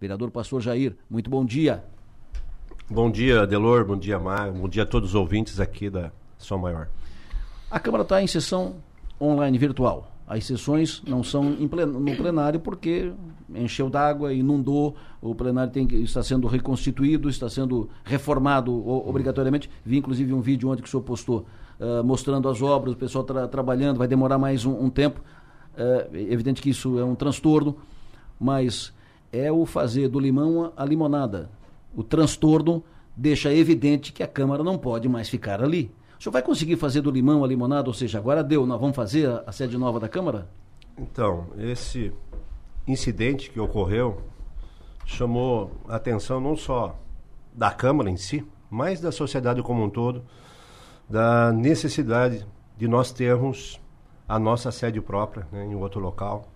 Vereador Pastor Jair, muito bom dia. Bom dia, Adelor, bom dia, Mar, bom dia a todos os ouvintes aqui da Som Maior. A Câmara está em sessão online virtual. As sessões não são no plenário porque encheu d'água, inundou, o plenário tem, está sendo reconstituído, está sendo reformado obrigatoriamente. Vi inclusive um vídeo ontem que o senhor postou uh, mostrando as obras, o pessoal tra trabalhando, vai demorar mais um, um tempo. É evidente que isso é um transtorno, mas é o fazer do limão a limonada. O transtorno deixa evidente que a Câmara não pode mais ficar ali. O senhor vai conseguir fazer do limão a limonada, ou seja, agora deu, nós vamos fazer a, sede nova da Câmara? Então, esse incidente que ocorreu chamou a atenção não só da Câmara em si, mas da sociedade como um todo, da necessidade de nós termos a nossa sede própria né, em outro local.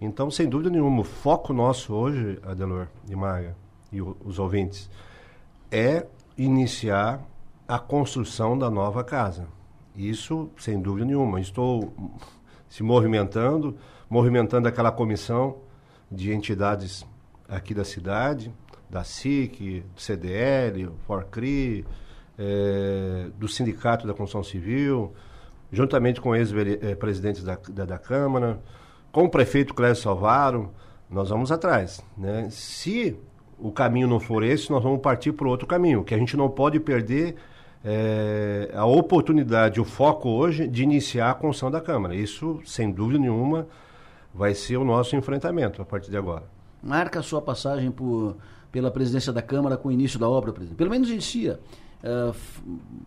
Então, sem dúvida nenhuma, o foco nosso hoje, Adelor e Maga e o, os ouvintes, é iniciar a construção da nova casa. Isso, sem dúvida nenhuma. Estou se movimentando, movimentando aquela comissão de entidades aqui da cidade, da SIC, CDL, FORCRI, é, do Sindicato da Construção Civil, juntamente com ex-presidentes da, da, da, Câmara, com o prefeito Clésio Salvaro, nós vamos atrás. Né? Se o caminho não for esse, nós vamos partir para outro caminho, que a gente não pode perder é, a oportunidade, o foco hoje de iniciar a construção da Câmara. Isso, sem dúvida nenhuma, vai ser o nosso enfrentamento a partir de agora. Marca a sua passagem por, pela presidência da Câmara com o início da obra, presidente. Pelo menos inicia. Uh,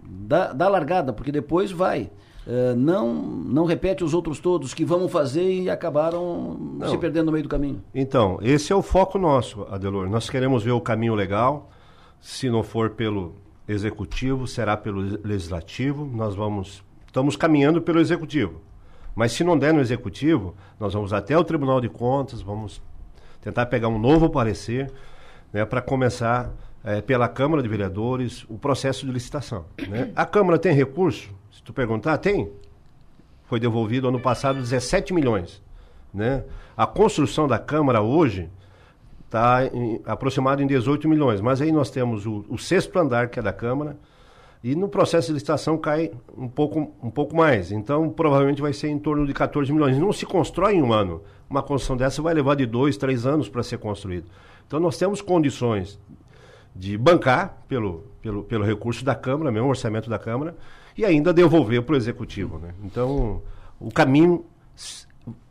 dá, dá largada, porque depois vai. Uh, não, não repete os outros todos que vamos fazer e acabaram não. se perdendo no meio do caminho. Então, esse é o foco nosso, Adelor. Nós queremos ver o caminho legal, se não for pelo executivo, será pelo legislativo. Nós vamos estamos caminhando pelo executivo. Mas se não der no executivo, nós vamos até o Tribunal de Contas, vamos tentar pegar um novo parecer, né, para começar é, pela Câmara de Vereadores o processo de licitação. Né? A Câmara tem recurso? Se tu perguntar, tem. Foi devolvido ano passado 17 milhões. Né? A construção da Câmara hoje está aproximado em 18 milhões. Mas aí nós temos o, o, sexto andar, que é da Câmara, e no processo de licitação cai um pouco, um pouco mais. Então, provavelmente vai ser em torno de 14 milhões. Não se constrói em um ano. Uma construção dessa vai levar de dois, três anos para ser construída. Então, nós temos condições de bancar pelo, pelo, pelo recurso da Câmara, mesmo orçamento da Câmara, e ainda devolver para o Executivo. Né? Então, o caminho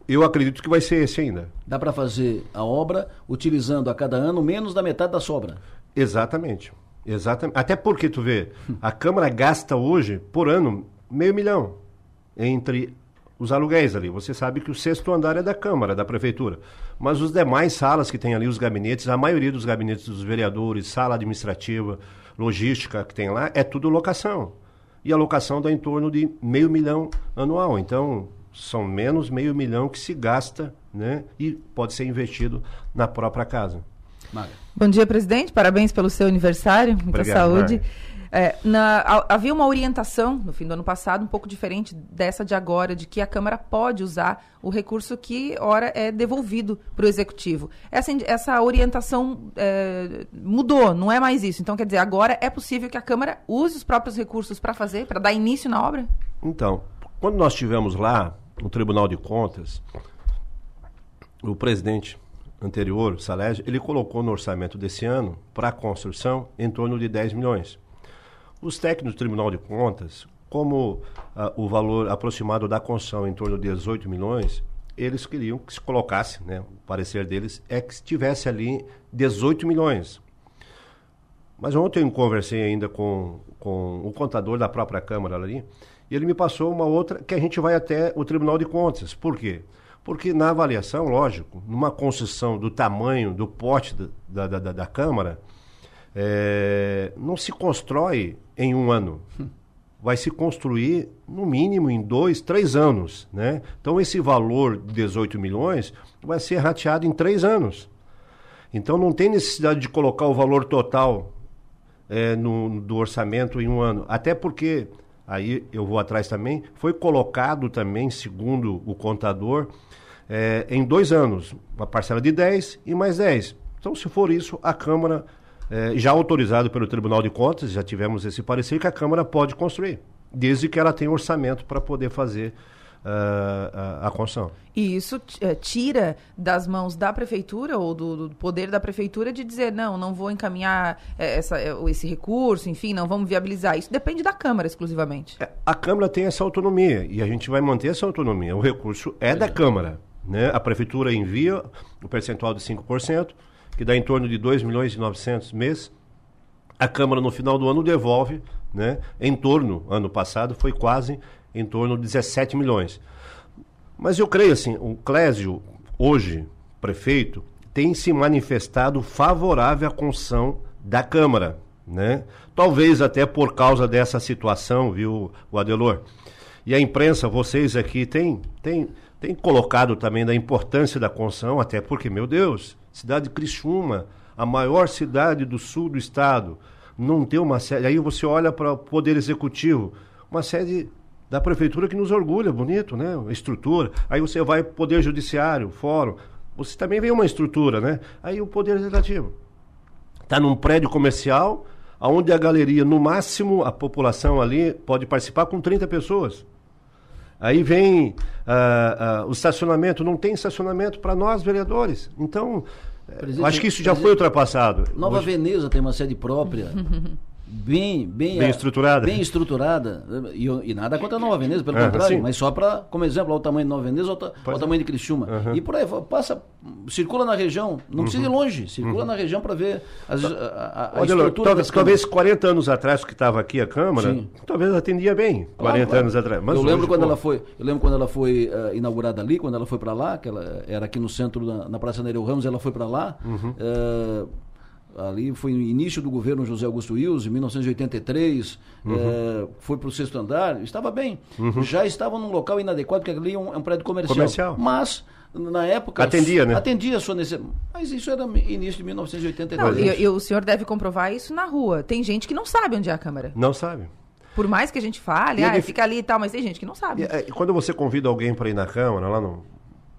eu acredito que vai ser esse ainda. Dá para fazer a obra utilizando a cada ano menos da metade da sobra. Exatamente. Exatamente. Até porque, tu vê, a Câmara gasta hoje, por ano, meio milhão entre os aluguéis ali. Você sabe que o sexto andar é da Câmara, da Prefeitura. Mas os demais salas que tem ali, os gabinetes, a maioria dos gabinetes dos vereadores, sala administrativa, logística que tem lá, é tudo locação. E a locação dá em torno de meio milhão anual. Então, são menos meio milhão que se gasta né, e pode ser investido na própria casa. Maga. Bom dia, presidente. Parabéns pelo seu aniversário. Muita Obrigado, saúde. É, na, havia uma orientação no fim do ano passado, um pouco diferente dessa de agora, de que a Câmara pode usar o recurso que, ora, é devolvido para o Executivo. Essa, essa orientação é, mudou, não é mais isso. Então, quer dizer, agora é possível que a Câmara use os próprios recursos para fazer, para dar início na obra? Então, quando nós estivemos lá no Tribunal de Contas, o presidente anterior, Salésio, ele colocou no orçamento desse ano, para a construção, em torno de 10 milhões. Os técnicos do Tribunal de Contas, como ah, o valor aproximado da construção em torno de 18 milhões, eles queriam que se colocasse, né, o parecer deles é que estivesse ali 18 milhões. Mas ontem eu conversei ainda com, com o contador da própria Câmara ali, e ele me passou uma outra que a gente vai até o Tribunal de Contas. Por quê? Porque na avaliação, lógico, numa construção do tamanho, do porte da, da, da, da Câmara, é, não se constrói em um ano. Vai se construir, no mínimo, em dois, três anos. Né? Então, esse valor de 18 milhões vai ser rateado em três anos. Então, não tem necessidade de colocar o valor total é, no, do orçamento em um ano. Até porque aí eu vou atrás também, foi colocado também, segundo o contador, é, em dois anos, uma parcela de 10 e mais 10. Então, se for isso, a Câmara, eh, já autorizado pelo Tribunal de Contas, já tivemos esse parecer, que a Câmara pode construir, desde que ela tenha orçamento para poder fazer uh, a, a construção. E isso é, tira das mãos da prefeitura ou do, do, poder da prefeitura de dizer não, não vou encaminhar é, essa, é, esse recurso, enfim, não vamos viabilizar. Isso depende da Câmara exclusivamente. É, a Câmara tem essa autonomia e a gente vai manter essa autonomia. O recurso é da Câmara. Né? A prefeitura envia o percentual de 5%, que dá em torno de 2 milhões e 900 mês. A Câmara, no final do ano, devolve, né? em torno, ano passado, foi quase em torno de 17 milhões. Mas eu creio assim, o Clésio, hoje, prefeito, tem se manifestado favorável à construção da Câmara, né? Talvez até por causa dessa situação, viu, o Adelor? E a imprensa, vocês aqui, tem, tem, tem colocado também da importância da construção, até porque, meu Deus, cidade de Criciúma, a maior cidade do sul do estado, não tem uma sede. Aí você olha para o Poder Executivo, uma sede da prefeitura que nos orgulha, bonito, né? Estrutura. Aí você vai poder judiciário, fórum, você também vê uma estrutura, né? Aí o poder legislativo está num prédio comercial, aonde a galeria, no máximo, a população ali pode participar com 30 pessoas. Aí vem uh, uh, o estacionamento, não tem estacionamento para nós, vereadores. Então, acho que isso já foi ultrapassado. Nova Hoje... Veneza tem uma sede própria. bem bem, bem estruturada bem estruturada e, e nada contra a Nova Veneza pelo contrário mas só para como exemplo o tamanho de Nova Veneza o tamanho de Criciúma uhum. e por aí passa circula na região não precisa ir uhum. longe circula uhum. na região para ver as, a, a, a estrutura talvez, talvez 40 anos atrás que estava aqui a câmara Sim. talvez atendia bem 40 claro, anos atrás mas eu lembro quando pô... ela foi eu lembro quando ela foi uh, inaugurada ali quando ela foi para lá que ela era aqui no centro na, na Praça Nereu Ramos ela foi para lá uhum. uh, ali foi no início do governo José Augusto Wilson, em 1983, uhum. é, foi para o sexto andar, estava bem. Uhum. Já estava num local inadequado, porque ali é um, é um prédio comercial. comercial. Mas, na época... Atendia, né? Atendia a sua necessidade. Mas isso era início de 1983. Não, e, e o senhor deve comprovar isso na rua. Tem gente que não sabe onde é a Câmara. Não sabe. Por mais que a gente fale, ah, fica ali e tal, mas tem gente que não sabe. E, é, e quando você convida alguém para ir na Câmara, lá no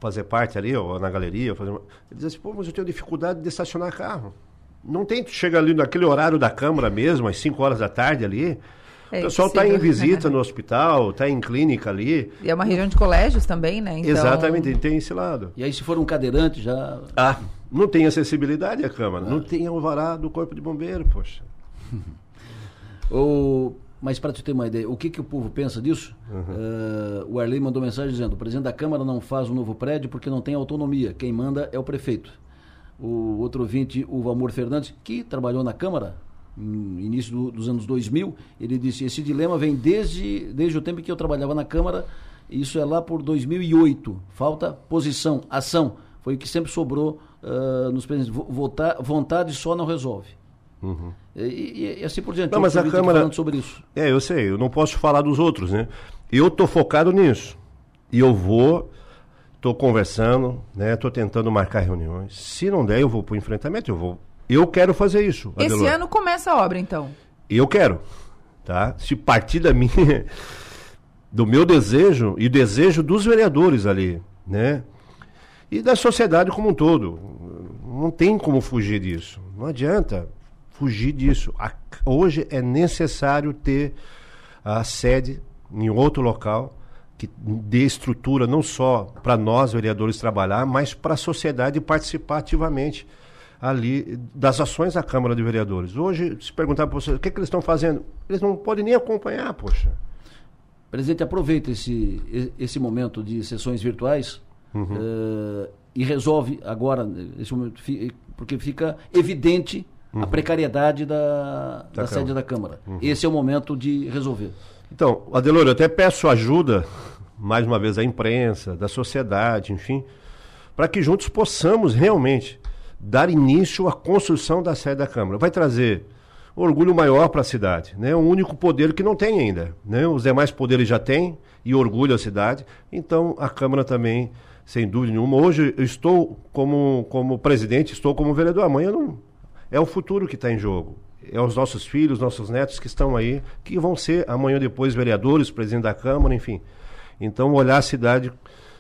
fazer parte ali, ou na galeria, fazer uma... ele diz assim, pô, mas eu tenho dificuldade de estacionar carro. Não tem, tu chega ali naquele horário da Câmara mesmo, às 5 horas da tarde ali. É o pessoal está em visita no hospital, está em clínica ali. E é uma região de colégios também, né? Então... Exatamente, tem esse lado. E aí se for um cadeirante já... Ah, não tem acessibilidade a Câmara, ah. não tem alvará do Corpo de Bombeiro, poxa. o... Mas para te ter uma ideia, o que, que o povo pensa disso? Uhum. Uh, o Arley mandou mensagem dizendo: o presidente da Câmara não faz um novo prédio porque não tem autonomia. Quem manda é o prefeito o outro ouvinte, o Valmor Fernandes, que trabalhou na Câmara no início do, dos anos 2000, ele disse: esse dilema vem desde, desde o tempo em que eu trabalhava na Câmara, isso é lá por 2008. Falta posição, ação. Foi o que sempre sobrou uh, nos presidentes. Votar, vontade só não resolve. Uhum. E, e, e, assim por diante. Não, mas a Câmara. Falando sobre isso. É, eu sei, eu não posso falar dos outros, né? Eu estou focado nisso. E eu vou Estou conversando, né? Estou tentando marcar reuniões. Se não der, eu vou para o enfrentamento. Eu vou. Eu quero fazer isso. Esse Adelor. ano começa a obra, então. Eu quero, tá? Se partir da minha, do meu desejo e desejo dos vereadores ali, né? E da sociedade como um todo. Não tem como fugir disso. Não adianta fugir disso. Hoje é necessário ter a sede em outro local que dê estrutura não só para nós, vereadores, trabalhar, mas para a sociedade participar ativamente ali das ações da Câmara de Vereadores. Hoje, se perguntar para vocês o que, que eles estão fazendo, eles não podem nem acompanhar, poxa. Presidente, aproveita esse, esse momento de sessões virtuais uhum. uh, e resolve agora, esse momento, porque fica evidente uhum. a precariedade da, da, da sede da Câmara. Uhum. Esse é o momento de resolver. Então, Adelor, eu até peço ajuda, mais uma vez, da imprensa, da sociedade, enfim, para que juntos possamos realmente dar início à construção da sede da Câmara. Vai trazer orgulho maior para a cidade, né? O único poder que não tem ainda, né? Os demais poderes já têm e orgulho a cidade. Então, a Câmara também, sem dúvida nenhuma. Hoje eu estou como, como presidente, estou como vereador. Amanhã não... é o futuro que está em jogo é os nossos filhos, nossos netos que estão aí, que vão ser amanhã depois vereadores, presidente da Câmara, enfim. Então, olhar a cidade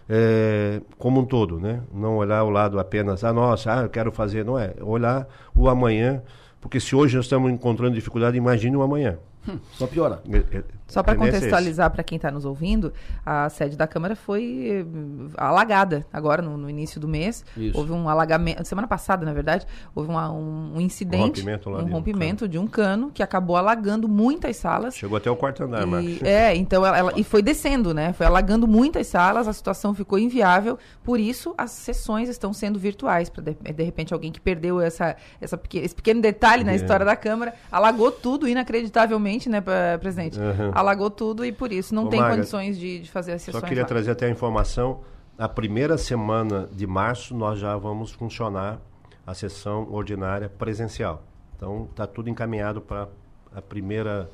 é, como um todo, né? Não olhar o lado apenas, ah, nossa, ah, eu quero fazer, não é. Olhar o amanhã, porque se hoje nós estamos encontrando dificuldade, imagine o amanhã. Hum, só piora. É, é, só para contextualizar para quem está nos ouvindo, a sede da Câmara foi eh, alagada agora no, no início do mês. Isso. Houve um alagamento, semana passada, na verdade, houve uma, um, um, incidente, um rompimento, um rompimento de um cano que acabou alagando muitas salas. Chegou até o quarto andar, e, É, então ela, ela, e foi descendo, né? Foi alagando muitas salas, a situação ficou inviável. Por isso, as sessões estão sendo virtuais para de, de, repente alguém que perdeu essa, essa esse pequeno detalhe na é. história da Câmara alagou tudo inacreditavelmente, né, presidente? Uhum alagou tudo e por isso não Ô, tem Marga, condições de, de, fazer as sessões. Só queria lá. trazer até a informação. Na primeira semana de março, nós já vamos funcionar a sessão ordinária presencial. Então, está tudo encaminhado para a primeira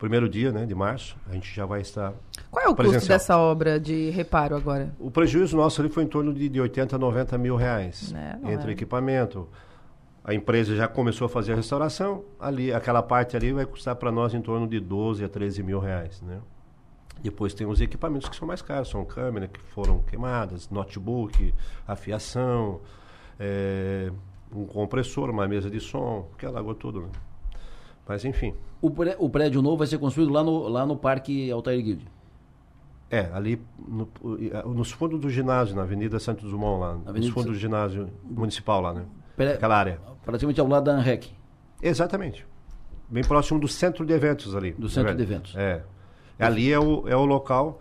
primeiro dia né, de março, a gente já vai estar. Qual é o presencial. custo dessa obra de reparo agora? O prejuízo nosso ali foi em torno de, de 80 a 90 mil reais. É, entre é. equipamento, a empresa já começou a fazer a restauração, ali, aquela parte ali vai custar para nós em torno de 12 a 13 mil reais, né? Depois tem os equipamentos que são mais caros, são câmeras que foram queimadas, notebook, afiação, é, um compressor, uma mesa de som, que alagou tudo, né? Mas enfim. O, pré, o, prédio novo vai ser construído lá no, lá no Parque Altair Guild? É, ali no, nos fundos do ginásio, na Avenida Santos Dumont, lá. Avenida nos fundos do ginásio municipal lá, né? Aquela área. Praticamente ao lado da ANREC. Exatamente. Bem próximo do centro de eventos ali. Do centro de eventos. É. Ali é o, é o local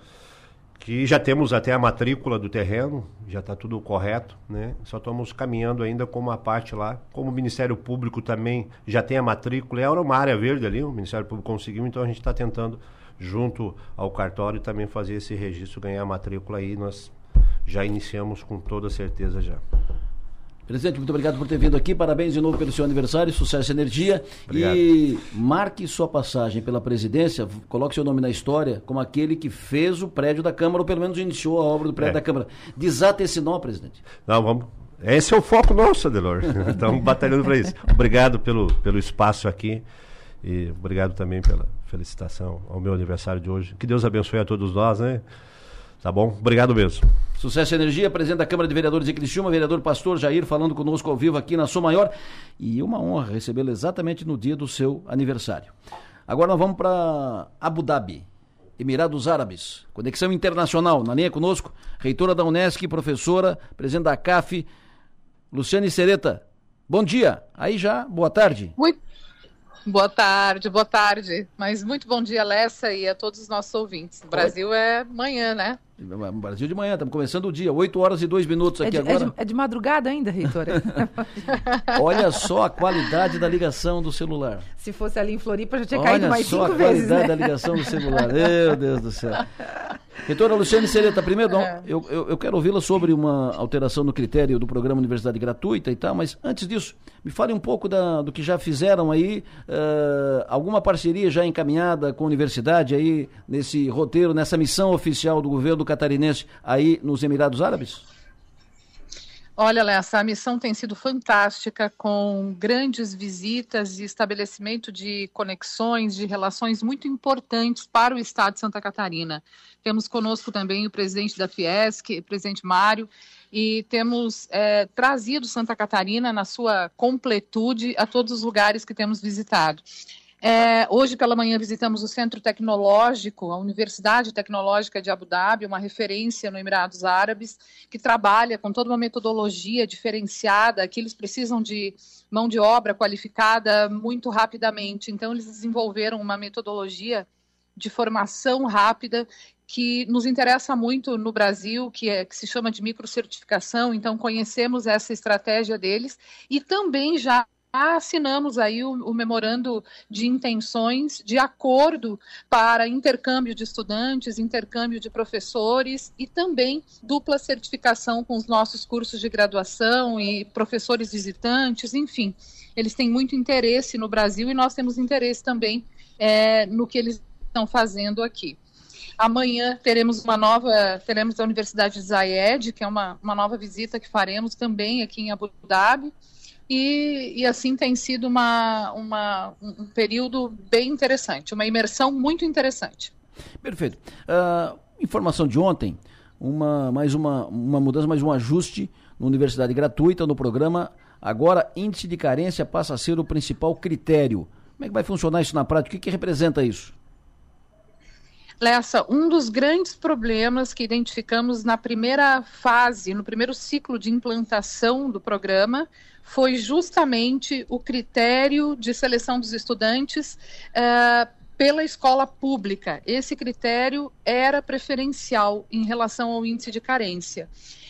que já temos até a matrícula do terreno, já está tudo correto, né? Só estamos caminhando ainda com uma parte lá. Como o Ministério Público também já tem a matrícula, é uma área verde ali, o Ministério Público conseguiu, então a gente está tentando, junto ao cartório, também fazer esse registro, ganhar a matrícula aí. Nós já iniciamos com toda certeza já. Presidente, muito obrigado por ter vindo aqui. Parabéns de novo pelo seu aniversário, sucesso e energia. Obrigado. E marque sua passagem pela presidência, coloque seu nome na história como aquele que fez o prédio da Câmara, ou pelo menos iniciou a obra do prédio é. da Câmara. Desata esse nó, presidente. Não, vamos. Esse é o foco nosso, Adelor. Estamos batalhando para isso. Obrigado pelo, pelo espaço aqui. E obrigado também pela felicitação ao meu aniversário de hoje. Que Deus abençoe a todos nós, né? Tá bom? Obrigado mesmo. Sucesso e Energia, presidente da Câmara de Vereadores de Criciúma, vereador Pastor Jair, falando conosco ao vivo aqui na Sou Maior. E uma honra recebê-lo exatamente no dia do seu aniversário. Agora nós vamos para Abu Dhabi, Emirados Árabes. Conexão Internacional. Na linha conosco, reitora da Unesc, professora, presidente da CAF, Luciane Sereta. Bom dia. Aí já, boa tarde. Muito Boa tarde, boa tarde. Mas muito bom dia, Lessa, e a todos os nossos ouvintes. O Brasil é manhã, né? Brasil de manhã, estamos começando o dia, 8 horas e 2 minutos aqui é de, agora. É de, é de, madrugada ainda, reitora. Olha só a qualidade da ligação do celular. Se fosse ali em Floripa, já tinha Olha caído mais cinco vezes. Olha só a qualidade né? da ligação do celular. Meu Deus do céu. Reitora Luciane Sereta, primeiro, é. eu, eu, eu, quero ouvi-la sobre uma alteração no critério do programa Universidade Gratuita e tal, mas antes disso, me fale um pouco da, do que já fizeram aí, uh, alguma parceria já encaminhada com a universidade aí, nesse roteiro, nessa missão oficial do governo catarinense aí nos Emirados Árabes? Olha, Lessa, a missão tem sido fantástica, com grandes visitas e estabelecimento de conexões, de relações muito importantes para o Estado de Santa Catarina. Temos conosco também o presidente da Fiesc, o presidente Mário, e temos é, trazido Santa Catarina na sua completude a todos os lugares que temos visitado. É, hoje pela manhã visitamos o Centro Tecnológico, a Universidade Tecnológica de Abu Dhabi, uma referência no Emirados Árabes, que trabalha com toda uma metodologia diferenciada, que eles precisam de mão de obra qualificada muito rapidamente. Então, eles desenvolveram uma metodologia de formação rápida que nos interessa muito no Brasil, que, é, que se chama de microcertificação, então conhecemos essa estratégia deles e também já assinamos aí o, o, memorando de intenções de acordo para intercâmbio de estudantes, intercâmbio de professores e também dupla certificação com os nossos cursos de graduação e professores visitantes, enfim. Eles têm muito interesse no Brasil e nós temos interesse também é, no que eles estão fazendo aqui. Amanhã teremos uma nova, teremos a Universidade de Zayed, que é uma, uma nova visita que faremos também aqui em Abu Dhabi. E, e, assim tem sido uma, uma, um período bem interessante, uma imersão muito interessante. Perfeito. Uh, informação de ontem, uma, mais uma, uma mudança, mais um ajuste na universidade gratuita no programa. Agora, índice de carência passa a ser o principal critério. Como é que vai funcionar isso na prática? O que, que representa isso? Lessa, um dos grandes problemas que identificamos na primeira fase, no primeiro ciclo de implantação do programa, foi justamente o critério de seleção dos estudantes uh, pela escola pública. Esse critério era preferencial em relação ao índice de carência.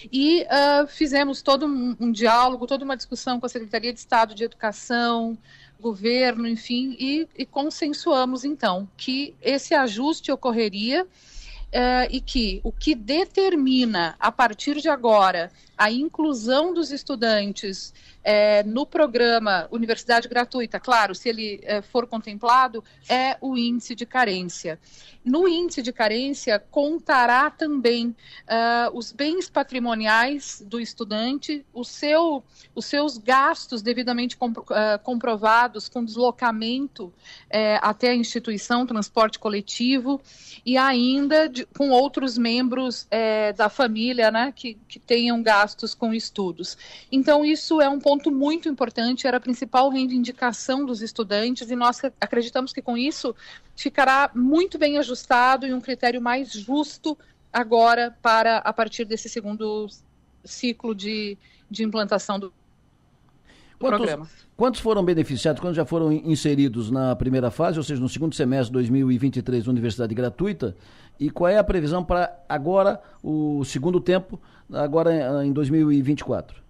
E uh, fizemos todo um, um, diálogo, toda uma discussão com a Secretaria de Estado de Educação, governo, enfim, e, e consensuamos então que esse ajuste ocorreria uh, e que o que determina a partir de agora a inclusão dos estudantes é, no programa Universidade Gratuita, claro, se ele é, for contemplado, é o índice de carência. No índice de carência, contará também uh, os bens patrimoniais do estudante, o seu, os seus gastos devidamente compro, uh, comprovados com deslocamento uh, até a instituição, transporte coletivo, e ainda de, com outros membros da família né, que, que tenham gastos com estudos. Então, isso é um ponto muito importante, era a principal reivindicação dos estudantes, e nós acreditamos que com isso ficará muito bem ajustado e um critério mais justo agora para a partir desse segundo ciclo de, de implantação do quantos, programa. Quantos foram beneficiados, quantos já foram inseridos na primeira fase, ou seja, no segundo semestre de 2023, Universidade Gratuita? E qual é a previsão para agora, o segundo tempo, agora em 2024?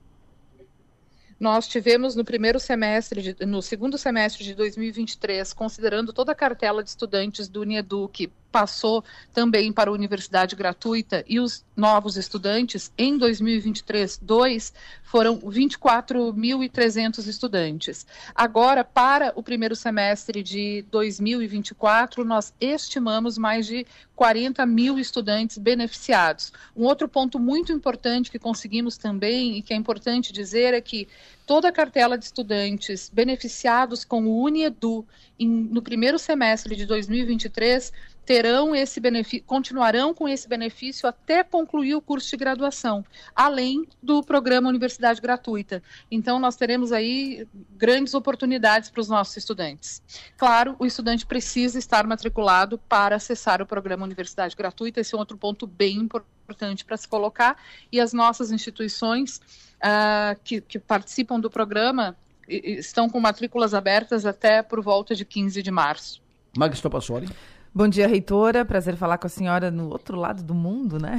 Nós tivemos no primeiro semestre, de, no segundo semestre de 2023, considerando toda a cartela de estudantes do Unieduc passou também para a universidade gratuita e os novos estudantes, em 2023, dois foram 24.300 estudantes. Agora, para o primeiro semestre de 2024, nós estimamos mais de 40 mil estudantes beneficiados. Um outro ponto muito importante que conseguimos também e que é importante dizer é que toda a cartela de estudantes beneficiados com o Uniedu em, no primeiro semestre de 2023 terão esse benefício, continuarão com esse benefício até concluir o curso de graduação, além do programa Universidade Gratuita. Então, nós teremos aí grandes oportunidades para os nossos estudantes. Claro, o estudante precisa estar matriculado para acessar o programa Universidade Gratuita, esse é outro ponto bem importante para se colocar, e as nossas instituições uh, que, que participam do programa estão com matrículas abertas até por volta de 15 de março. Magis Topassoli. Bom dia, reitora. Prazer falar com a senhora no outro lado do mundo, né?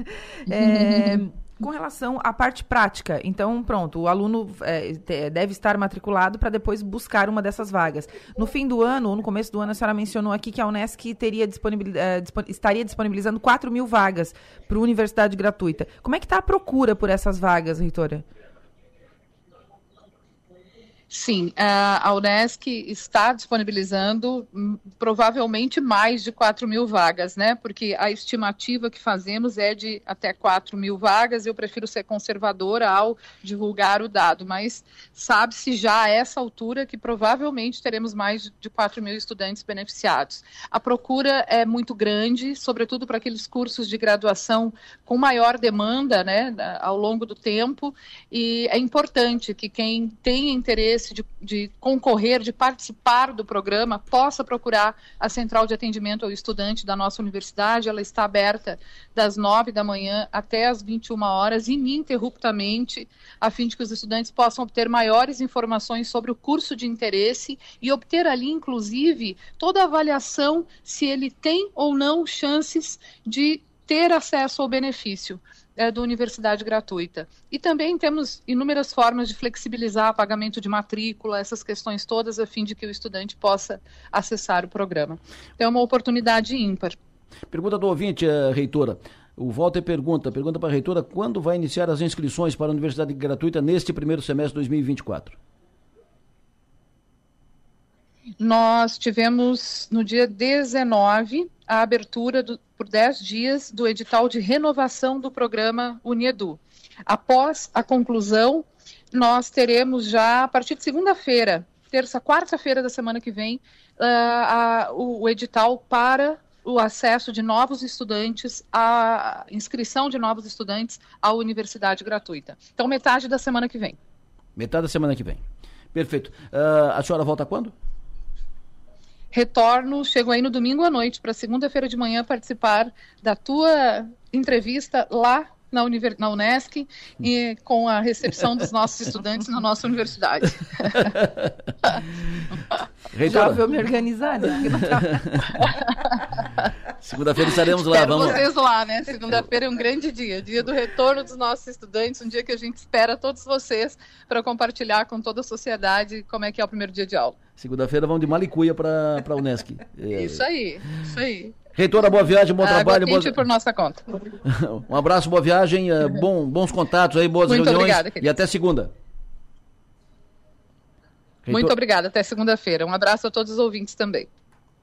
é, com relação à parte prática, então, pronto, o aluno é, deve estar matriculado para depois buscar uma dessas vagas. No fim do ano, ou no começo do ano, a senhora mencionou aqui que a Unesc teria disponibil, é, estaria disponibilizando 4 mil vagas para a universidade gratuita. Como é que está a procura por essas vagas, reitora? Sim, a Unesc está disponibilizando hum, provavelmente mais de 4 mil vagas, né? Porque a estimativa que fazemos é de até 4 mil vagas. Eu prefiro ser conservadora ao divulgar o dado, mas sabe-se já a essa altura que provavelmente teremos mais de 4 mil estudantes beneficiados. A procura é muito grande, sobretudo para aqueles cursos de graduação com maior demanda, né, ao longo do tempo, e é importante que quem tem interesse interesse de, de, concorrer, de participar do programa, possa procurar a central de atendimento ao estudante da nossa universidade. Ela está aberta das 9 da manhã até as 21 horas, ininterruptamente, a fim de que os estudantes possam obter maiores informações sobre o curso de interesse e obter ali, inclusive, toda a avaliação se ele tem ou não chances de ter acesso ao benefício é, do universidade gratuita. E também temos inúmeras formas de flexibilizar o pagamento de matrícula, essas questões todas, a fim de que o estudante possa acessar o programa. Então, é uma oportunidade ímpar. Pergunta do ouvinte, uh, reitora. O Walter pergunta, pergunta para a reitora, quando vai iniciar as inscrições para a universidade gratuita neste primeiro semestre de 2024? Nós tivemos no dia 19 a abertura do, por 10 dias do edital de renovação do programa Uniedu. Após a conclusão, nós teremos já, a partir de segunda-feira, terça, quarta-feira da semana que vem, uh, a, o, o, edital para o acesso de novos estudantes, a inscrição de novos estudantes à universidade gratuita. Então, metade da semana que vem. Metade da semana que vem. Perfeito. Uh, a senhora volta quando? Retorno, chego aí no domingo à noite para segunda-feira de manhã participar da tua entrevista lá na, Univers... na Unesc e com a recepção dos nossos estudantes na nossa universidade. Já vou me organizar, né? Segunda-feira estaremos lá. Quero vamos vocês lá, né? Segunda-feira é um grande dia, dia do retorno dos nossos estudantes, um dia que a gente espera todos vocês para compartilhar com toda a sociedade como é que é o primeiro dia de aula. Segunda-feira vamos de Malicuia para a Unesc. Isso aí, isso aí. Reitora, boa viagem, bom trabalho. Boa... por nossa conta. um abraço, boa viagem, eh, bom, bons contatos aí, boas Muito reuniões. Obrigada, e até segunda. Reitor... Muito obrigada, até segunda-feira. Um abraço a todos os ouvintes também.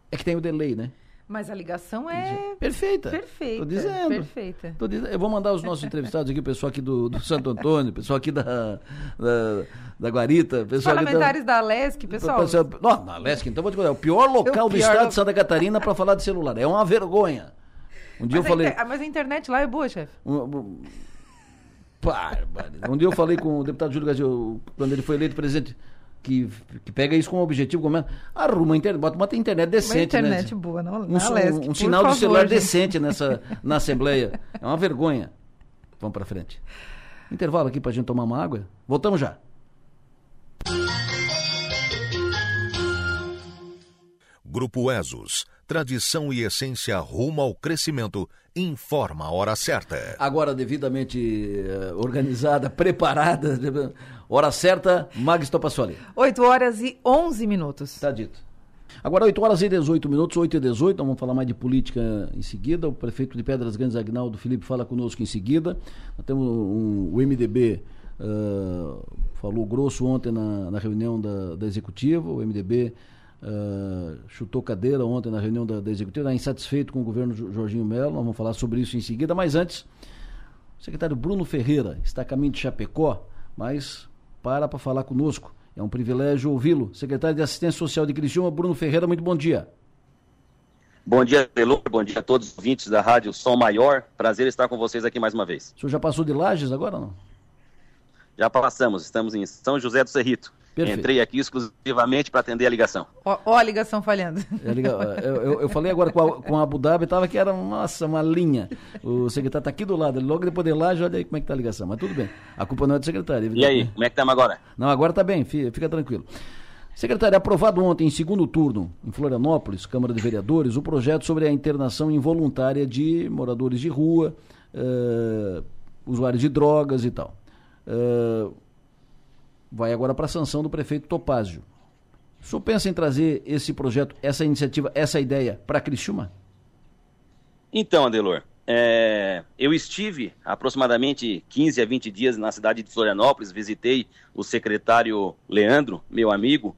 É que tem o delay, né? Mas a ligação é. Perfeita. Perfeita. Tô dizendo. Perfeita. Tô dizendo. Eu vou mandar os nossos entrevistados aqui, o pessoal aqui do, do Santo Antônio, o pessoal aqui da, da, da Guarita. Pessoal parlamentares da, da Lesc, pessoal. pessoal não, na Lesc, então vou te contar. É o pior local o do estado de Santa Catarina para falar de celular. É uma vergonha. Um dia mas eu falei. Inter... Mas a internet lá é boa, chefe. Um, um... Um dia eu falei com o deputado Júlio Gazio, quando ele foi eleito presidente que, que pega isso como objetivo, como é, arruma internet, bota uma internet decente. Uma internet né? boa, não, um, um, um sinal favor, de celular gente. decente nessa, na Assembleia. É uma vergonha. Vamos para frente. Intervalo aqui para a gente tomar uma água. Voltamos já. Grupo ESOS, tradição e essência rumo ao crescimento, informa a hora certa. Agora devidamente uh, organizada, preparada, hora certa, Mag Topassoli. 8 horas e 11 minutos. Está dito. Agora 8 horas e 18 minutos, 8 e 18, vamos falar mais de política em seguida. O prefeito de Pedras Grandes, Agnaldo Felipe, fala conosco em seguida. Nós temos um, o MDB uh, falou grosso ontem na, na reunião da, da executiva, o MDB Uh, chutou cadeira ontem na reunião da, da executiva, está insatisfeito com o governo Jorginho Melo, nós vamos falar sobre isso em seguida, mas antes, o secretário Bruno Ferreira está a caminho de Chapecó, mas para para falar conosco. É um privilégio ouvi-lo. Secretário de Assistência Social de Criciúma, Bruno Ferreira, muito bom dia. Bom dia, Delor. Bom dia a todos os ouvintes da Rádio Som Maior. Prazer estar com vocês aqui mais uma vez. O senhor já passou de Lages agora não? Já passamos. Estamos em São José do Cerrito. Perfeito. Entrei aqui exclusivamente para atender a ligação. Ó, ó, a ligação falhando. É, eu, eu, eu, falei agora com a, com a Abu Dhabi, estava que era, nossa, uma linha. O secretário está aqui do lado, logo depois de lá, olha aí como é que está a ligação. Mas tudo bem, a culpa não é do secretário. E aí, como é que estamos agora? Não, agora está bem, fica, fica tranquilo. Secretário, aprovado ontem em segundo turno, em Florianópolis, Câmara de Vereadores, o projeto sobre a internação involuntária de moradores de rua, uh, usuários de drogas e tal. Uh, vai agora para a sanção do prefeito Topázio. O senhor pensa em trazer esse projeto, essa iniciativa, essa ideia para Criciúma? Então, Adelor, é, eu estive aproximadamente 15 a 20 dias na cidade de Florianópolis, visitei o secretário Leandro, meu amigo,